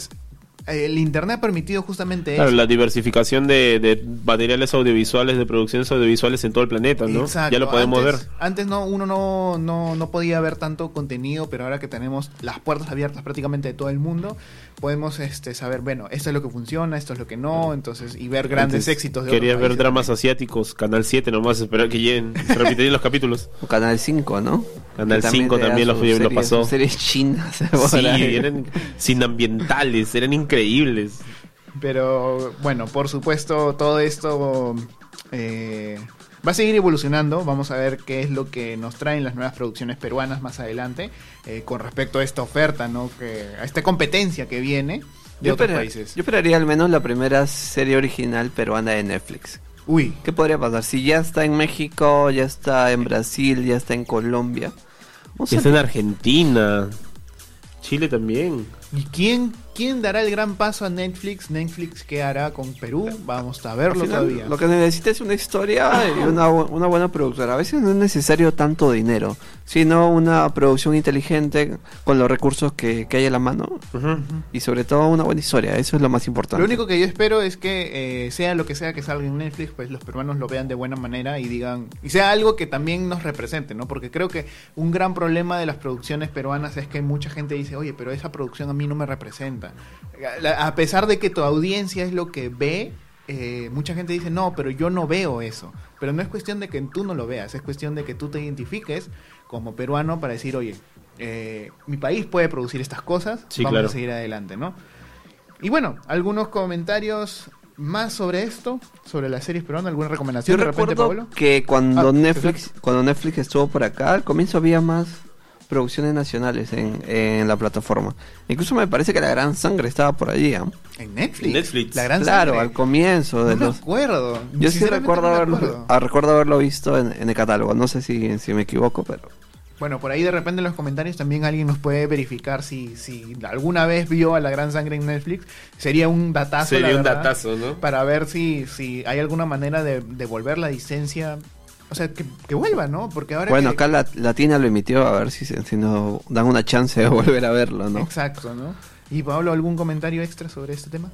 Speaker 1: el internet ha permitido justamente
Speaker 2: Claro,
Speaker 1: eso.
Speaker 2: la diversificación de, de materiales audiovisuales, de producciones audiovisuales en todo el planeta, ¿no?
Speaker 1: Exacto.
Speaker 2: Ya lo podemos
Speaker 1: antes,
Speaker 2: ver.
Speaker 1: Antes no, uno no, no, no podía ver tanto contenido, pero ahora que tenemos las puertas abiertas prácticamente de todo el mundo, podemos este, saber, bueno, esto es lo que funciona, esto es lo que no, entonces, y ver grandes
Speaker 2: Antes
Speaker 1: éxitos de
Speaker 2: Querías ver dramas
Speaker 1: también.
Speaker 2: asiáticos, Canal 7 nomás, esperar que lleguen, repetirían los capítulos.
Speaker 3: O Canal 5, ¿no?
Speaker 2: Canal
Speaker 3: Que
Speaker 2: 5
Speaker 3: te da
Speaker 2: también lo
Speaker 3: sus
Speaker 2: fui- lo pasó.
Speaker 3: series chinas.
Speaker 2: Sí, eran sin ambientales, eran increíbles.
Speaker 1: Pero bueno, por supuesto, todo esto eh, va a seguir evolucionando. Vamos a ver qué es lo que nos traen las nuevas producciones peruanas más adelante eh, con respecto a esta oferta, ¿no? Que, a esta competencia que viene de
Speaker 3: Yo,
Speaker 1: otros países.
Speaker 3: yo esperaría al menos la primera serie original peruana de Netflix.
Speaker 1: Uy,
Speaker 3: ¿Qué podría pasar? Si ya está en México, ya está en Brasil, ya está en Colombia. Vamos
Speaker 2: Y
Speaker 3: a-
Speaker 2: está en Argentina. Chile también.
Speaker 1: ¿y quién, quién dará el gran paso a Netflix? Netflix, ¿qué hará con Perú? Vamos a verlo
Speaker 3: final,
Speaker 1: todavía.
Speaker 3: Lo que necesita es una historia y una, una buena productora. A veces no es necesario tanto dinero, sino una producción inteligente con los recursos que, que hay a la mano y sobre todo una buena historia. Eso es lo más importante.
Speaker 1: Lo único que yo espero es que eh, sea lo que sea que salga en Netflix, pues los peruanos lo vean de buena manera y digan, y sea algo que también nos represente, ¿no? Porque creo que un gran problema de las producciones peruanas es que mucha gente dice, oye, pero esa producción a mí no me representa. A pesar de que tu audiencia es lo que ve, eh, mucha gente dice, no, pero yo no veo eso. Pero no es cuestión de que tú no lo veas, es cuestión de que tú te identifiques como peruano para decir, oye, eh, mi país puede producir estas cosas,
Speaker 2: Sí,
Speaker 1: vamos
Speaker 2: claro.
Speaker 1: a seguir adelante, ¿no? Y bueno, algunos comentarios más sobre esto, sobre las series peruanas, alguna
Speaker 3: Yo
Speaker 1: recomendación de repente,
Speaker 3: recuerdo
Speaker 1: Pablo.
Speaker 3: que cuando
Speaker 1: Ah,
Speaker 3: Netflix cuando Netflix estuvo por acá, al comienzo había más producciones nacionales en, en la plataforma. Incluso me parece que La Gran Sangre estaba por allí. ¿ah?
Speaker 1: En Netflix.
Speaker 2: Netflix.
Speaker 1: La gran
Speaker 3: Claro,
Speaker 1: Sangre.
Speaker 3: al comienzo de
Speaker 1: No me
Speaker 3: los...
Speaker 1: acuerdo.
Speaker 3: Yo sí recuerdo,
Speaker 1: no me
Speaker 3: haberlo,
Speaker 1: acuerdo.
Speaker 3: ah, recuerdo haberlo visto en, en el catálogo. No sé si, si me equivoco, pero...
Speaker 1: Bueno, por ahí de repente en los comentarios también alguien nos puede verificar si, si alguna vez vio a La Gran Sangre en Netflix. Sería un datazo, la
Speaker 2: Sería un
Speaker 1: verdad,
Speaker 2: datazo, ¿no?
Speaker 1: Para ver si, si hay alguna manera de devolver la licencia. O sea, que, que vuelva, ¿no? Porque ahora
Speaker 3: Bueno,
Speaker 1: que-
Speaker 3: acá la, Latina lo emitió, a ver si, se- si nos dan una chance de volver a verlo, ¿no?
Speaker 1: Exacto, ¿no? Y Pablo, ¿algún comentario extra sobre este tema?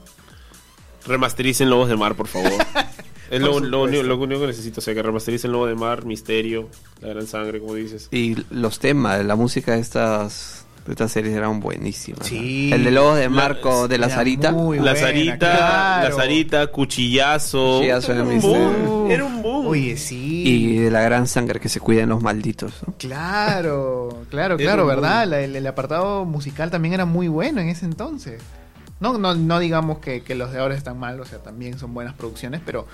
Speaker 2: Remastericen Lobos de Mar, por favor. es lo,
Speaker 1: Por
Speaker 2: lo único, lo único que necesito, o sea, que remastericen Lobo de Mar, Misterio, La Gran Sangre, como dices.
Speaker 3: Y los temas, la música de estas, estas series eran buenísimas. ¿no?
Speaker 1: Sí.
Speaker 3: El de Lobos de
Speaker 2: La-
Speaker 3: Marco de la
Speaker 1: era
Speaker 3: Sarita.
Speaker 1: muy
Speaker 2: la
Speaker 1: buena,
Speaker 2: Sarita,
Speaker 1: claro.
Speaker 2: la Sarita, Cuchillazo.
Speaker 3: Cuchillazo
Speaker 2: era
Speaker 3: de
Speaker 2: un boom, era un boom.
Speaker 1: Oye, sí.
Speaker 3: Y de la gran sangre que se cuiden los malditos. ¿no?
Speaker 1: Claro, claro, claro, ¿verdad? La- el, el apartado musical también era muy bueno en ese entonces. No, no, no digamos que, que los de ahora están mal, o sea, también son buenas producciones, pero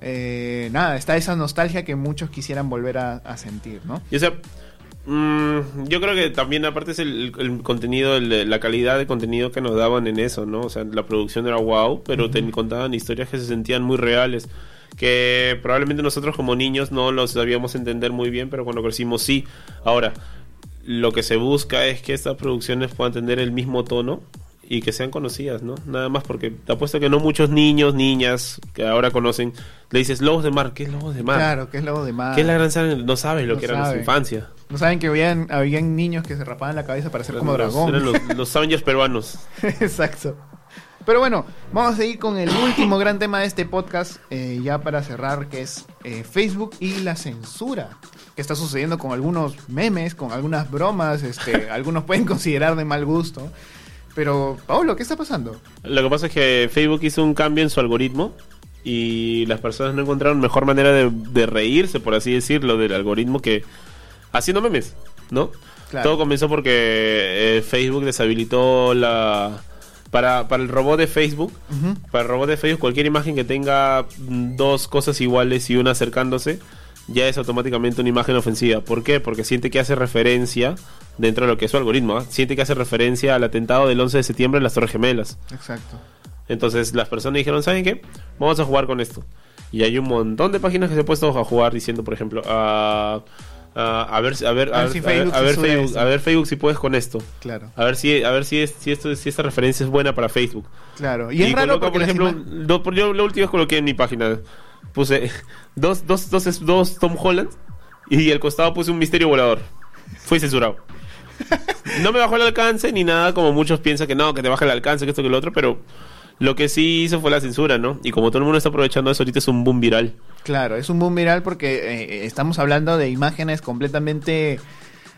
Speaker 1: eh, nada, está esa nostalgia que muchos quisieran volver a, a sentir, ¿no?
Speaker 2: Y o sea, mm, yo creo que también aparte es el, el contenido, el- la calidad de contenido que nos daban en eso, ¿no? O sea, la producción era wow, pero te contaban historias que se sentían muy reales. Que probablemente nosotros como niños no los sabíamos entender muy bien, pero cuando crecimos sí. Ahora, lo que se busca es que estas producciones puedan tener el mismo tono y que sean conocidas, ¿no? Nada más porque te apuesto que no muchos niños, niñas que ahora conocen, le dices Lobos de Mar, ¿qué es Lobos de Mar?
Speaker 1: Claro, que es lo de más.
Speaker 2: ¿Qué es la gran sangre? No sabes lo
Speaker 1: No
Speaker 2: que era nuestra
Speaker 1: saben.
Speaker 2: infancia.
Speaker 1: No saben que habían, habían niños que se rapaban la cabeza para ser como
Speaker 2: los-
Speaker 1: dragón.
Speaker 2: eran los, los Avengers peruanos.
Speaker 1: Exacto. Pero bueno, vamos a seguir con el último gran tema de este podcast, eh, ya para cerrar, que es eh, Facebook y la censura. Que está sucediendo con algunos memes, con algunas bromas, este, algunos pueden considerar de mal gusto. Pero, Pablo, ¿qué está pasando?
Speaker 2: Lo que pasa es que Facebook hizo un cambio en su algoritmo y las personas no encontraron mejor manera de, de reírse, por así decirlo, del algoritmo que haciendo memes, ¿no?
Speaker 1: Claro.
Speaker 2: Todo comenzó porque eh, Facebook deshabilitó la... Para, para el robot de Facebook, para el robot de Facebook, cualquier imagen que tenga dos cosas iguales y una acercándose, ya es automáticamente una imagen ofensiva. ¿Por qué? Porque siente que hace referencia, dentro de lo que es su algoritmo, ¿ah? siente que hace referencia al atentado del 11 de septiembre en las Torres Gemelas.
Speaker 1: Exacto.
Speaker 2: Entonces las personas dijeron, ¿saben qué? Vamos a jugar con esto. Y hay un montón de páginas que se han puesto a jugar diciendo, por ejemplo, a, a, a ver, a ver,
Speaker 1: A
Speaker 2: a
Speaker 1: ver si Facebook
Speaker 2: a ver
Speaker 1: sube
Speaker 2: Facebook,
Speaker 1: esto.
Speaker 2: a ver Facebook si puedes con esto.
Speaker 1: Claro,
Speaker 2: A ver si, a ver si, es, si esto, si esta referencia es buena para Facebook.
Speaker 1: claro. Y, es raro
Speaker 2: coloca, por ejemplo, do- yo la última vez coloqué en mi página, puse dos, dos, dos, dos Tom Holland y al costado puse un misterio volador. Fui censurado. No me bajó el alcance ni nada, como muchos piensan que no, que te baja el alcance, que esto, que lo otro, pero lo que sí hizo fue la censura, ¿no? Y como todo el mundo está aprovechando eso, ahorita es un boom viral.
Speaker 1: Claro, es un boom viral porque eh, estamos hablando de imágenes completamente...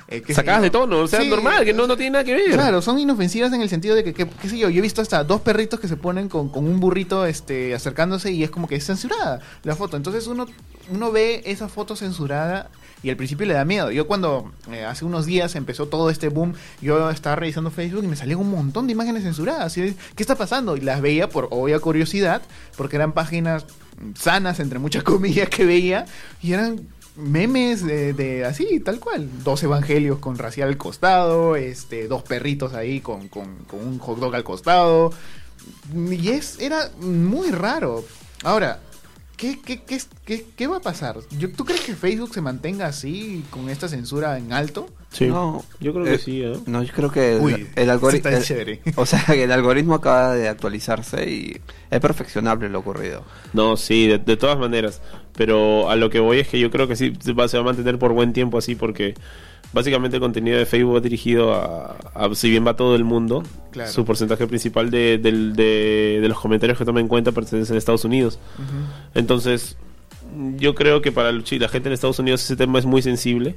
Speaker 1: eh,
Speaker 2: Sacadas de tono, o sea,
Speaker 1: Sí,
Speaker 2: normal, que no, no tiene nada que ver.
Speaker 1: Claro, son inofensivas en el sentido de que, que- qué sé yo, yo he visto hasta dos perritos que se ponen con, con un burrito este, acercándose y es como que es censurada la foto. Entonces uno, uno ve esa foto censurada y al principio le da miedo. Yo cuando eh, hace unos días empezó todo este boom, yo estaba revisando Facebook y me salían un montón de imágenes censuradas. ¿Qué está pasando? Y las veía por obvia curiosidad, porque eran páginas sanas, entre muchas comillas, que veía y eran memes de, de así, tal cual. Dos evangelios con racial al costado, este, dos perritos ahí con, con, con un hot dog al costado. Y es, era muy raro. Ahora, ¿qué, qué, qué, qué, qué va a pasar? Yo- ¿Tú crees que Facebook se mantenga así, con esta censura en alto?
Speaker 2: Sí.
Speaker 3: No,
Speaker 2: yo creo
Speaker 3: eh,
Speaker 2: que sí, ¿eh?
Speaker 3: No, yo creo que el,
Speaker 1: Uy,
Speaker 3: el algoritmo.
Speaker 1: está chévere.
Speaker 3: O sea, que el algoritmo acaba de actualizarse y es perfeccionable lo ocurrido.
Speaker 2: No, sí, de, de todas maneras. Pero a lo que voy es que yo creo que sí se va, se va a mantener por buen tiempo así porque básicamente el contenido de Facebook va dirigido a, a- si bien va todo el mundo,
Speaker 1: Claro.
Speaker 2: su porcentaje principal de, del- de- de los comentarios que toma en cuenta pertenecen a Estados Unidos. Entonces, yo creo que para la gente en Estados Unidos ese tema es muy sensible.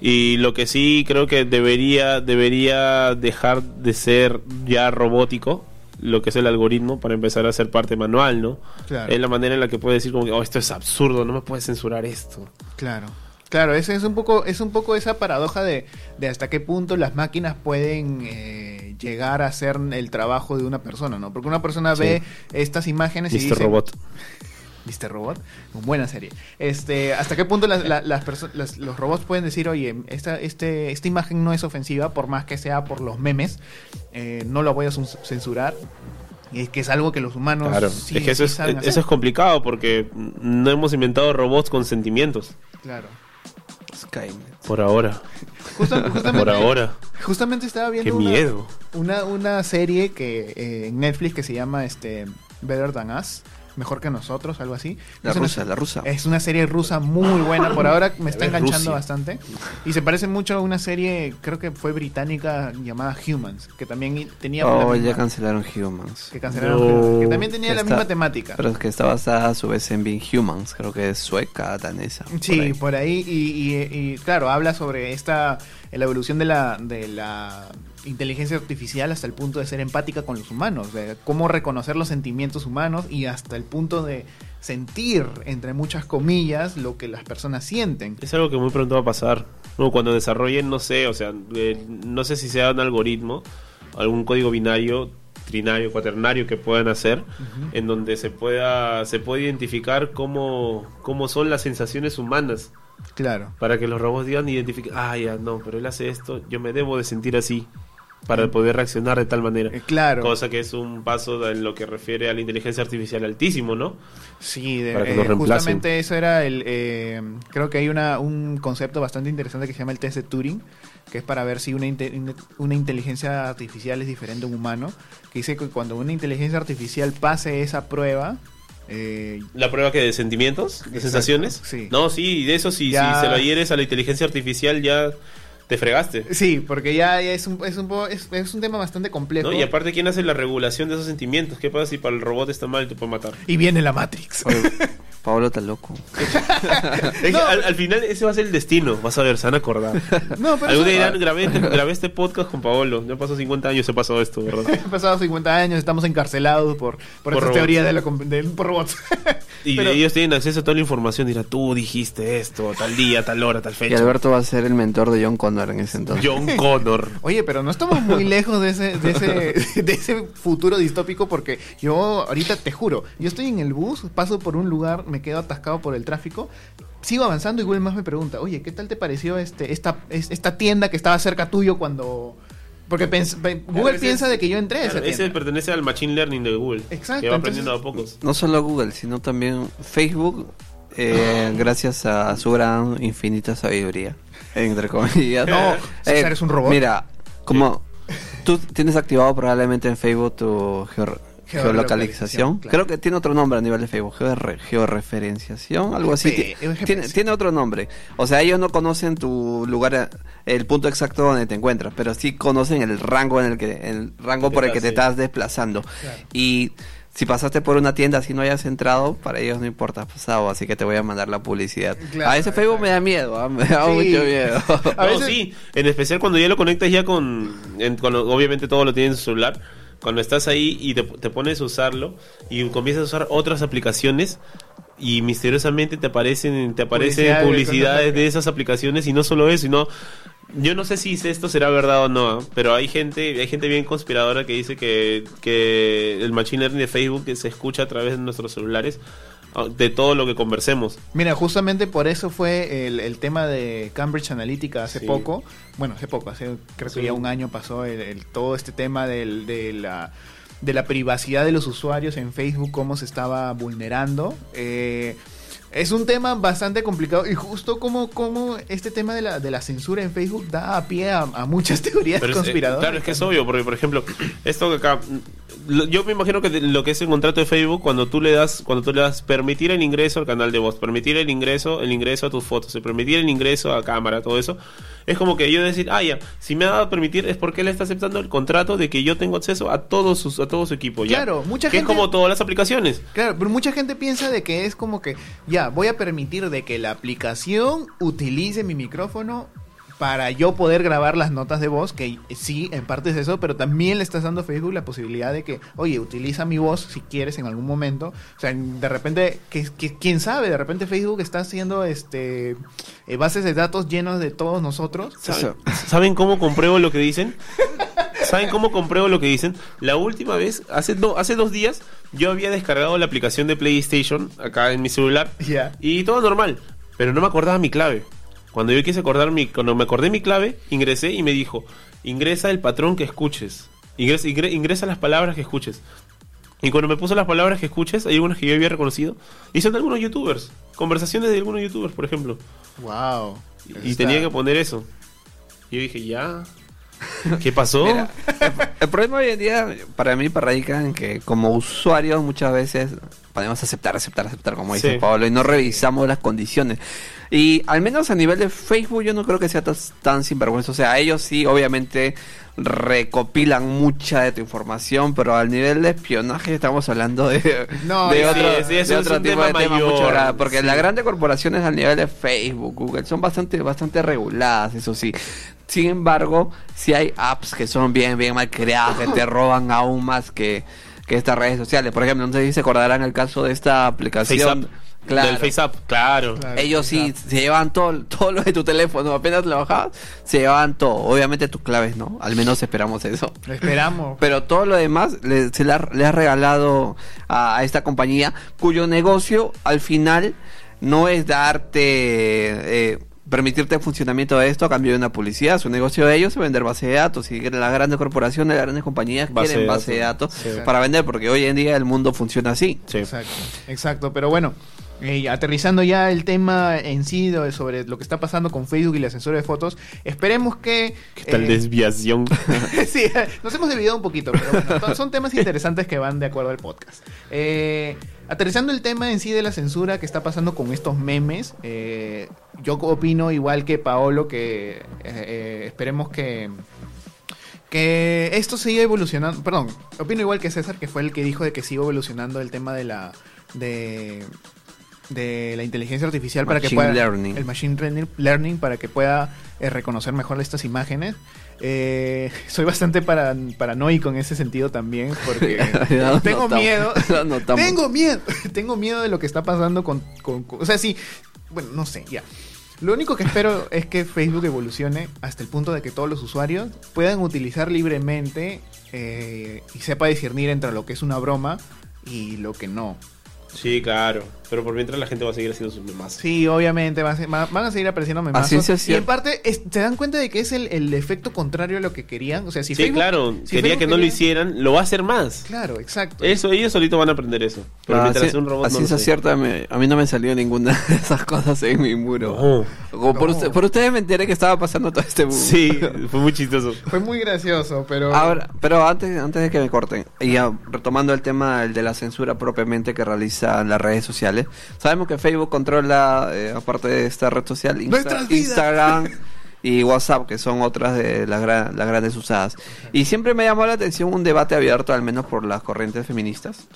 Speaker 2: Y lo que sí creo que debería, debería dejar de ser ya robótico, lo que es el algoritmo, para empezar a ser parte manual, ¿no?
Speaker 1: Claro.
Speaker 2: Es la manera en la que puede decir como que, oh, esto es absurdo, no me puedes censurar esto.
Speaker 1: Claro. Claro, ese es un poco, es un poco esa paradoja de, de hasta qué punto las máquinas pueden eh, llegar a hacer el trabajo de una persona, ¿no? Porque una persona
Speaker 2: Sí.
Speaker 1: ve estas imágenes y
Speaker 2: Mr.
Speaker 1: dice,
Speaker 2: Robot.
Speaker 1: Mr. Robot, buena serie. Este, ¿hasta qué punto las, la- las los robots pueden decir, oye, esta, este, esta imagen no es ofensiva, por más que sea por los memes, eh, no lo voy a cens- censurar? Y es que es algo que los humanos
Speaker 2: Claro,
Speaker 1: sí-
Speaker 2: es que eso
Speaker 1: sí
Speaker 2: es, eso es complicado porque no hemos inventado robots con sentimientos.
Speaker 1: Claro.
Speaker 3: Skynet.
Speaker 2: Por ahora.
Speaker 1: Justa- justamente,
Speaker 2: Por ahora.
Speaker 1: Justamente estaba viendo
Speaker 2: Qué
Speaker 1: una-
Speaker 2: miedo.
Speaker 1: Una, una serie que eh, en Netflix que se llama este Better Than Us, mejor que nosotros, algo así.
Speaker 3: La
Speaker 1: Es una-
Speaker 3: rusa, la rusa.
Speaker 1: Es una serie rusa muy buena, por ahora me está enganchando
Speaker 2: Rusia.
Speaker 1: bastante. Y se parece mucho a una serie, creo que fue británica, llamada Humans, que también tenía...
Speaker 3: Oh,
Speaker 1: misma-
Speaker 3: ya cancelaron Humans.
Speaker 1: que cancelaron. Humans, que también tenía
Speaker 3: Que
Speaker 1: la
Speaker 3: está-
Speaker 1: misma temática.
Speaker 3: Pero es que está basada a su vez en Being Humans. Creo que es sueca, danesa. por
Speaker 1: Sí,
Speaker 3: ahí.
Speaker 1: por ahí, y, y- y, claro, habla sobre esta la evolución de la, de la inteligencia artificial hasta el punto de ser empática con los humanos, de cómo reconocer los sentimientos humanos y hasta el punto de sentir, entre muchas comillas, lo que las personas sienten.
Speaker 2: Es algo que muy pronto va a pasar. No, cuando desarrollen, no sé, o sea, eh, no sé si sea un algoritmo, algún código binario, trinario, cuaternario que puedan hacer, en donde se pueda, se puede identificar cómo, cómo son las sensaciones humanas,
Speaker 1: Claro.
Speaker 2: para que los robots digan identifiquen, ah, ya, no, pero él hace esto, yo me debo de sentir así, para poder reaccionar de tal manera.
Speaker 1: Eh, claro.
Speaker 2: Cosa que es un paso en lo que refiere a la inteligencia artificial altísimo, ¿no?
Speaker 1: Sí, de-
Speaker 2: Para que
Speaker 1: eh, justamente eso era el... eh, creo que hay una, un concepto bastante interesante que se llama el test de Turing, que es para ver si una, una inteligencia artificial es diferente a un humano, que dice que cuando una inteligencia artificial pase esa prueba, eh,
Speaker 2: La prueba que de sentimientos, de
Speaker 1: Exacto,
Speaker 2: sensaciones.
Speaker 1: sí.
Speaker 2: No, sí, de eso sí, si se lo hieres a la inteligencia artificial ya te fregaste.
Speaker 1: Sí, porque ya, ya es, un, es, un, po- es, es un tema bastante complejo.
Speaker 2: ¿no? Y aparte, ¿quién hace la regulación de esos sentimientos? ¿Qué pasa si para el robot está mal y te puede matar?
Speaker 1: Y viene la Matrix.
Speaker 3: Pablo está loco.
Speaker 2: Es que
Speaker 1: No,
Speaker 2: al, al final ese va a ser el destino. Vas a ver, se van a acordar.
Speaker 1: No, pero
Speaker 2: Algún día dirán, grabé, este- grabé este podcast con Paolo. Ya pasó 50 años, se pasó esto, ¿verdad?
Speaker 1: Han pasado 50 años, estamos encarcelados por, por,
Speaker 2: Por
Speaker 1: esas
Speaker 2: robots.
Speaker 1: teorías de la, de- por robots.
Speaker 2: Y
Speaker 1: Pero-
Speaker 2: ellos tienen acceso a toda la información. Dirán, tú dijiste esto, tal día, tal hora, tal
Speaker 3: Y
Speaker 2: fecha.
Speaker 3: Alberto va a ser el mentor de John Connor en ese entonces.
Speaker 2: John Connor.
Speaker 1: Oye, pero no estamos muy lejos de ese, de ese, de ese futuro distópico porque yo ahorita te juro, yo estoy en el bus, paso por un lugar, me quedo atascado por el tráfico, sigo avanzando y Google más me pregunta, oye, ¿qué tal te pareció este, esta, es- esta tienda que estaba cerca tuyo cuando... Porque Google piensa de que yo entré a esa
Speaker 2: Claro, ese pertenece al Machine Learning de Google.
Speaker 1: Exacto,
Speaker 2: Que va
Speaker 1: entonces-
Speaker 2: aprendiendo a pocos.
Speaker 3: No solo Google, sino también Facebook, eh, gracias a su gran infinita sabiduría, entre comillas.
Speaker 1: No, César es un robot.
Speaker 3: Mira, como tú tienes activado probablemente en Facebook tu geolocalización,
Speaker 1: claro.
Speaker 3: creo que tiene otro nombre a nivel de Facebook, georre- georreferenciación, algo así.
Speaker 1: GPS.
Speaker 3: Tiene, tiene otro nombre. O sea, ellos no conocen tu lugar, eh, el punto exacto donde te encuentras, pero sí conocen el rango en el que, el rango por el que te
Speaker 2: Estás,
Speaker 3: desplazando.
Speaker 1: Claro.
Speaker 3: Y si pasaste por una tienda si no hayas entrado, para ellos no importa has pasado, así que te voy a mandar la publicidad.
Speaker 1: Claro,
Speaker 3: a ese Facebook me da miedo, ah, me da
Speaker 1: Sí.
Speaker 3: mucho miedo.
Speaker 1: A
Speaker 2: no,
Speaker 1: veces-
Speaker 2: sí, en especial cuando ya lo conectas ya con, en- cuando obviamente todo lo tienes en su celular, cuando estás ahí y te, te pones a usarlo y comienzas a usar otras aplicaciones y misteriosamente te aparecen te aparecen
Speaker 1: Publicidades de
Speaker 2: publicidades
Speaker 1: cosas
Speaker 2: de esas aplicaciones y no solo eso, sino yo no sé si esto será verdad o no, pero hay gente hay gente bien conspiradora que dice que, que el machine learning de Facebook se escucha a través de nuestros celulares de todo lo que conversemos.
Speaker 1: Mira, justamente por eso fue el, el tema de Cambridge Analytica hace
Speaker 2: Sí.
Speaker 1: poco. Bueno, hace poco, hace creo que ya un año pasó el, el- todo este tema del- de, la, de la privacidad de los usuarios en Facebook, cómo se estaba vulnerando. Eh, es un tema bastante complicado y justo como, como este tema de la, de la censura en Facebook da a pie a, a muchas teorías
Speaker 2: Pero es- eh,
Speaker 1: conspiradoras.
Speaker 2: claro, es que es obvio, porque por ejemplo, esto que acá, lo- yo me imagino que lo que es el contrato de Facebook, cuando tú le das, cuando tú le das permitir el ingreso al canal de voz, permitir el ingreso, el ingreso a tus fotos, el permitir el ingreso a cámara, todo eso, es como que yo decir, ah ya, si me ha dado a permitir es porque él está aceptando el contrato de que yo tengo acceso a todos sus, a todo su equipo, ¿ya?
Speaker 1: Claro, mucha
Speaker 2: que
Speaker 1: gente-
Speaker 2: es como todas las aplicaciones.
Speaker 1: Claro, pero mucha gente piensa de que es como que, ya, voy a permitir de que la aplicación utilice mi micrófono para yo poder grabar las notas de voz, que sí, en parte es eso, pero también le estás dando a Facebook la posibilidad de que, oye, utiliza mi voz si quieres en algún momento. O sea, de repente, que, que- quién sabe, de repente Facebook está haciendo este eh, bases de datos llenos de todos nosotros.
Speaker 2: ¿Saben, ¿Saben cómo compruebo lo que dicen? ¿Saben cómo compruebo lo que dicen? La última vez, hace, do- hace dos días, yo había descargado la aplicación de PlayStation acá en mi celular
Speaker 1: Ya.
Speaker 2: y todo normal, pero no me acordaba mi clave. Cuando yo quise acordar mi, cuando me acordé mi clave, ingresé y me dijo, ingresa el patrón que escuches, ingresa, ingre- ingresa las palabras que escuches. Y cuando me puso las palabras que escuches, hay algunas que yo había reconocido, y son de algunos youtubers, conversaciones de algunos youtubers, por ejemplo.
Speaker 1: Wow.
Speaker 2: Y tenía que poner eso. Y yo dije, ya. ¿Qué pasó?
Speaker 3: Mira, el, el problema hoy en día, para mí, para radica en que como usuarios muchas veces podemos aceptar, aceptar, aceptar, como dice
Speaker 2: Sí.
Speaker 3: Pablo, y no revisamos las condiciones. Y al menos a nivel de Facebook yo no creo que sea tan, tan sinvergüenza. O sea, ellos sí, obviamente, recopilan mucha de tu información, pero al nivel de espionaje estamos hablando de,
Speaker 1: No,
Speaker 3: de
Speaker 1: sí,
Speaker 3: otro,
Speaker 2: sí,
Speaker 3: de otro tipo
Speaker 2: tema
Speaker 3: de temas
Speaker 2: mayor,
Speaker 3: mucho grave, porque
Speaker 2: sí.
Speaker 3: las grandes corporaciones al nivel de Facebook, Google, son bastante, bastante reguladas, eso sí. Sin embargo, si hay apps que son bien, bien mal creadas, que te roban aún más que, que estas redes sociales. Por ejemplo, no sé si se acordarán el caso de esta aplicación. Claro.
Speaker 2: Del FaceApp, claro.
Speaker 1: Claro.
Speaker 3: Ellos sí se llevan todo, todo lo de tu teléfono, apenas lo bajabas, se llevaban todo. Obviamente tus claves, ¿no? Al menos esperamos eso.
Speaker 1: Lo esperamos.
Speaker 3: Pero todo lo demás le, se le ha, le ha regalado a, a esta compañía, cuyo negocio al final no es darte, eh, permitirte el funcionamiento de esto a cambio de una publicidad. Su negocio de ellos es vender base de datos. Y las grandes corporaciones, las grandes compañías
Speaker 2: Base
Speaker 3: quieren base de
Speaker 2: datos.
Speaker 3: datos
Speaker 2: Sí.
Speaker 3: para vender, porque hoy en día el mundo funciona así.
Speaker 2: Sí.
Speaker 1: Exacto, exacto. Pero bueno, eh, aterrizando ya el tema en sí de- sobre lo que está pasando con Facebook y la censura de fotos, esperemos que...
Speaker 2: ¿Qué tal
Speaker 1: eh,
Speaker 2: desviación?
Speaker 1: sí, nos hemos desviado un poquito, pero bueno, son temas interesantes que van de acuerdo al podcast. Eh, aterrizando el tema en sí de la censura que está pasando con estos memes, yo opino igual que Paolo que esperemos que que esto siga evolucionando, perdón, opino igual que César que fue el que dijo de que sigue evolucionando el tema de la de de la inteligencia artificial para que pueda
Speaker 3: learning.
Speaker 1: el machine learning, para que pueda eh, reconocer mejor estas imágenes. Eh, soy bastante para- paranoico en ese sentido también porque tengo miedo. tengo miedo. tengo miedo de lo que está pasando con, con- con- o sea, sí, bueno, no sé, ya. Lo único que espero es que Facebook evolucione hasta el punto de que todos los usuarios puedan utilizar libremente eh, y sepa discernir entre lo que es una broma y lo que no.
Speaker 2: Sí, claro. Pero por mientras la gente va a seguir haciendo sus memas.
Speaker 1: Sí, obviamente va a ser- va- van a seguir apareciendo memazos.
Speaker 3: ciencia
Speaker 1: Y en
Speaker 3: cierta.
Speaker 1: parte es- se dan cuenta de que es el, el efecto contrario a lo que querían. O sea, si
Speaker 2: sí,
Speaker 1: Facebook-
Speaker 2: claro.
Speaker 1: si
Speaker 2: Quería
Speaker 1: Facebook
Speaker 2: que no lo hicieran, lo va a hacer más.
Speaker 1: Claro, exacto.
Speaker 2: Eso, ellos solitos van a aprender eso. Pero
Speaker 3: Ah,
Speaker 2: mientras
Speaker 3: sí,
Speaker 2: un robot
Speaker 3: a
Speaker 2: no lo
Speaker 3: ciencia
Speaker 2: sé.
Speaker 3: cierta, me- a mí no me salió ninguna de esas cosas en mi muro.
Speaker 2: No.
Speaker 3: Como por,
Speaker 1: No.
Speaker 3: usted- por ustedes me enteré que estaba pasando todo este boom.
Speaker 2: Sí, fue muy chistoso.
Speaker 1: Fue muy gracioso, pero.
Speaker 3: Ahora, pero antes, antes de que me corten, y ya retomando el tema el de la censura propiamente que realizan las redes sociales, sabemos que Facebook controla, eh, aparte de esta red social, Insta-. Instagram y WhatsApp, que son otras de las, gran- las grandes usadas. Y siempre me llamó la atención un debate abierto, al menos por las corrientes feministas,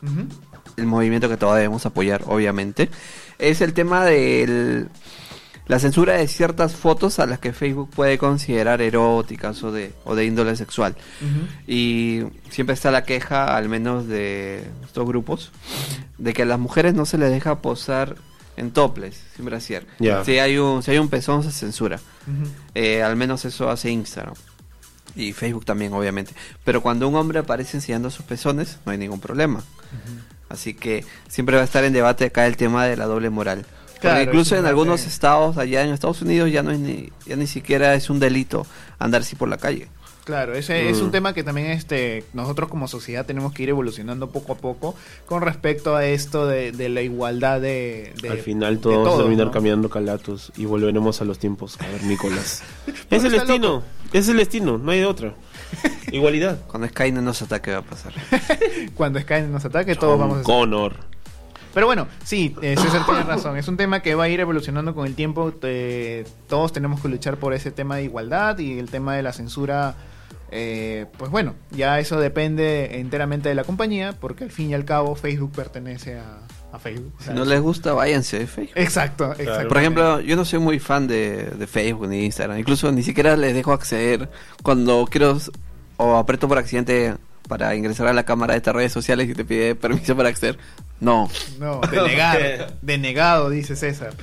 Speaker 3: el movimiento que todos debemos apoyar, obviamente, es el tema de la censura de ciertas fotos a las que Facebook puede considerar eróticas o de, o de índole sexual. Y siempre está la queja, al menos de estos grupos, de que a las mujeres no se les deja posar en toples, sin brasier.
Speaker 2: Ya.
Speaker 3: Si hay un si hay un pezón se censura. Eh, al menos eso hace Instagram. Y Facebook también, obviamente. Pero cuando un hombre aparece enseñando sus pezones, no hay ningún problema. Así que siempre va a estar en debate acá el tema de la doble moral.
Speaker 1: Claro,
Speaker 3: incluso en algunos estados, allá en Estados Unidos, ya no es ni, ya ni siquiera es un delito andar así por la calle.
Speaker 1: Claro, ese es
Speaker 2: Mm.
Speaker 1: un tema que también este nosotros como sociedad tenemos que ir evolucionando poco a poco con respecto a esto de, de la igualdad de, de-
Speaker 2: Al final todos vamos a
Speaker 1: todos,
Speaker 2: terminar
Speaker 1: ¿no?
Speaker 2: caminando calatos y volveremos a los tiempos cavernícolas. Es el destino,
Speaker 1: loco.
Speaker 2: es el destino, no hay de otra. Igualdad.
Speaker 3: Cuando Skynet nos ataque va a pasar.
Speaker 1: Cuando Skynet nos ataque todos vamos a
Speaker 2: Con Connor.
Speaker 1: Pero bueno, sí, eh, César tiene razón. Es un tema que va a ir evolucionando con el tiempo. Eh, todos tenemos que luchar por ese tema de igualdad y el tema de la censura. eh, pues bueno, ya eso depende enteramente de la compañía, porque al fin y al cabo Facebook pertenece a, a Facebook.
Speaker 3: Si no les gusta, váyanse de Facebook.
Speaker 1: Exacto, exacto.
Speaker 3: Por ejemplo, yo no soy muy fan de, de Facebook ni Instagram. Incluso ni siquiera les dejo acceder cuando quiero o aprieto por accidente para ingresar a la cámara de estas redes sociales y te pide permiso para acceder. No.
Speaker 1: No, denegado, denegado, dice César.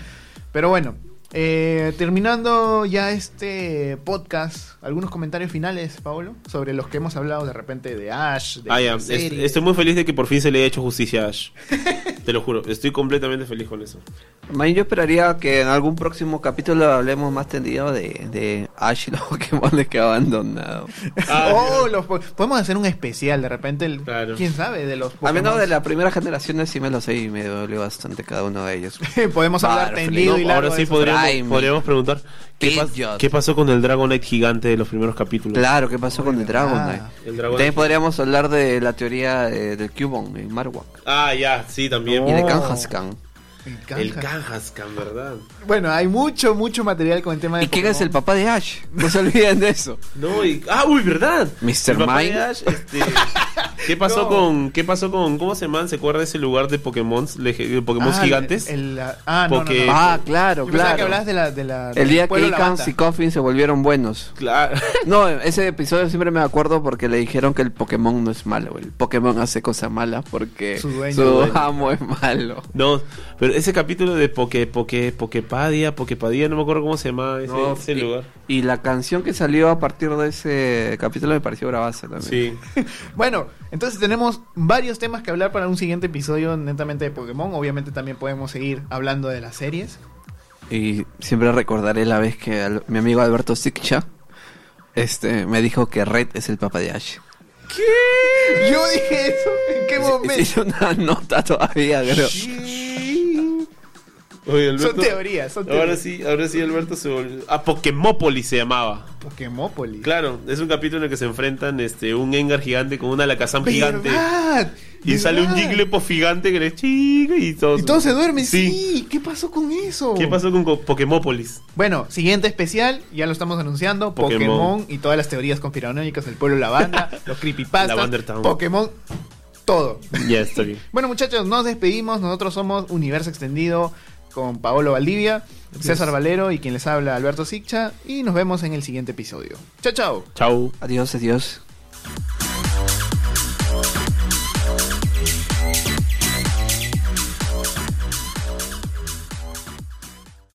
Speaker 1: Pero bueno, eh, terminando ya este podcast, algunos comentarios finales, Pablo, sobre los que hemos hablado de repente de Ash, de
Speaker 2: Ah, es- estoy muy feliz de que por fin se le haya hecho justicia a Ash. Te lo juro, estoy completamente feliz con eso.
Speaker 3: Bien yo esperaría que en algún próximo capítulo hablemos más tendido de, de Ash y los Pokémon que ha abandonado.
Speaker 2: Ah,
Speaker 1: oh, los po- podemos hacer un especial de repente, el-
Speaker 2: Claro.
Speaker 1: quién sabe, de los
Speaker 3: Al menos
Speaker 1: Pokémon.
Speaker 3: de la primera generación sí me lo sé y me dolió bastante cada uno de ellos.
Speaker 1: podemos hablar tendido y
Speaker 2: No,
Speaker 1: largo
Speaker 2: ahora sí
Speaker 1: eso.
Speaker 2: Podríamos, preguntar ¿qué, pas-
Speaker 3: Pidgeot.
Speaker 2: qué pasó con el Dragonite gigante de los primeros capítulos.
Speaker 3: Claro, ¿qué pasó con el. Dragonite?
Speaker 2: El Dragonite.
Speaker 3: También podríamos hablar de la teoría eh, del Cubone en Marowak.
Speaker 2: Ah, ya, sí, también.
Speaker 3: Y de
Speaker 1: Oh. El.
Speaker 2: Kangaskhan, ¿verdad?
Speaker 1: Bueno, hay mucho, mucho material con el tema de
Speaker 3: ¿Y quién es el papá de Ash? No se olviden de eso.
Speaker 2: No, y... Ah, uy, ¿verdad?
Speaker 3: Mr. Mime.
Speaker 2: Ash, este, ¿Qué pasó
Speaker 1: No.
Speaker 2: con qué pasó con cómo se llama? ¿Se acuerda de ese lugar de Pokémon Pokémon
Speaker 1: Ah,
Speaker 2: gigantes?
Speaker 1: el- el- la- ah, no,
Speaker 2: Porque-
Speaker 1: no, no.
Speaker 3: Ah, claro,
Speaker 1: Yo
Speaker 3: claro.
Speaker 1: que de la, de la
Speaker 3: El día que Icans y Coffin se volvieron buenos.
Speaker 2: Claro.
Speaker 3: No, ese episodio siempre me acuerdo porque le dijeron que el Pokémon no es malo. El Pokémon hace cosas malas porque
Speaker 1: Su
Speaker 3: su,
Speaker 1: dueño.
Speaker 3: amo es malo.
Speaker 2: No, pero ese capítulo de Poke Poke Pokepadia, Pokepadia, no me acuerdo cómo se llama ese,
Speaker 3: No,
Speaker 2: ese
Speaker 3: y,
Speaker 2: lugar.
Speaker 3: y la canción que salió a partir de ese capítulo me pareció bravaza también.
Speaker 2: Sí.
Speaker 1: Bueno, entonces tenemos varios temas que hablar para un siguiente episodio netamente de Pokémon. Obviamente también podemos seguir hablando de las series.
Speaker 3: Y siempre recordaré la vez que al- mi amigo Alberto Siccha este, me dijo que Red es el papá de Ash.
Speaker 1: ¿Qué? Yo dije eso. ¿En qué
Speaker 3: Hice
Speaker 1: momento?
Speaker 3: una nota todavía, creo.
Speaker 2: Oye, Alberto-
Speaker 1: Son teorías, son
Speaker 2: Ahora
Speaker 1: teorías.
Speaker 2: sí, ahora sí Alberto se volvió... Ah, Pokémópolis se llamaba.
Speaker 1: Pokémópolis.
Speaker 2: Claro, es un capítulo en el que se enfrentan este un Engar gigante con una Alakazam gigante.
Speaker 1: ¿Verdad?
Speaker 2: Y sale un. Jigglypuff gigante que le chica y todos...
Speaker 1: Y todos se duermen,
Speaker 2: Sí.
Speaker 1: sí. ¿Qué pasó con eso?
Speaker 2: ¿Qué pasó con Co- Pokémópolis?
Speaker 1: Bueno, siguiente especial, ya lo estamos anunciando,
Speaker 2: Pokémon.
Speaker 1: Pokémon, y todas las teorías conspiranoicas del pueblo Lavanda, los creepypastas. Pokémon, todo.
Speaker 2: Ya está bien.
Speaker 1: Bueno muchachos, nos despedimos, nosotros somos Universo Extendido con Paolo Valdivia, César Valero y quien les habla Alberto Siccha y nos vemos en el siguiente episodio. Chao, chao.
Speaker 2: Chau.
Speaker 3: Adiós, adiós.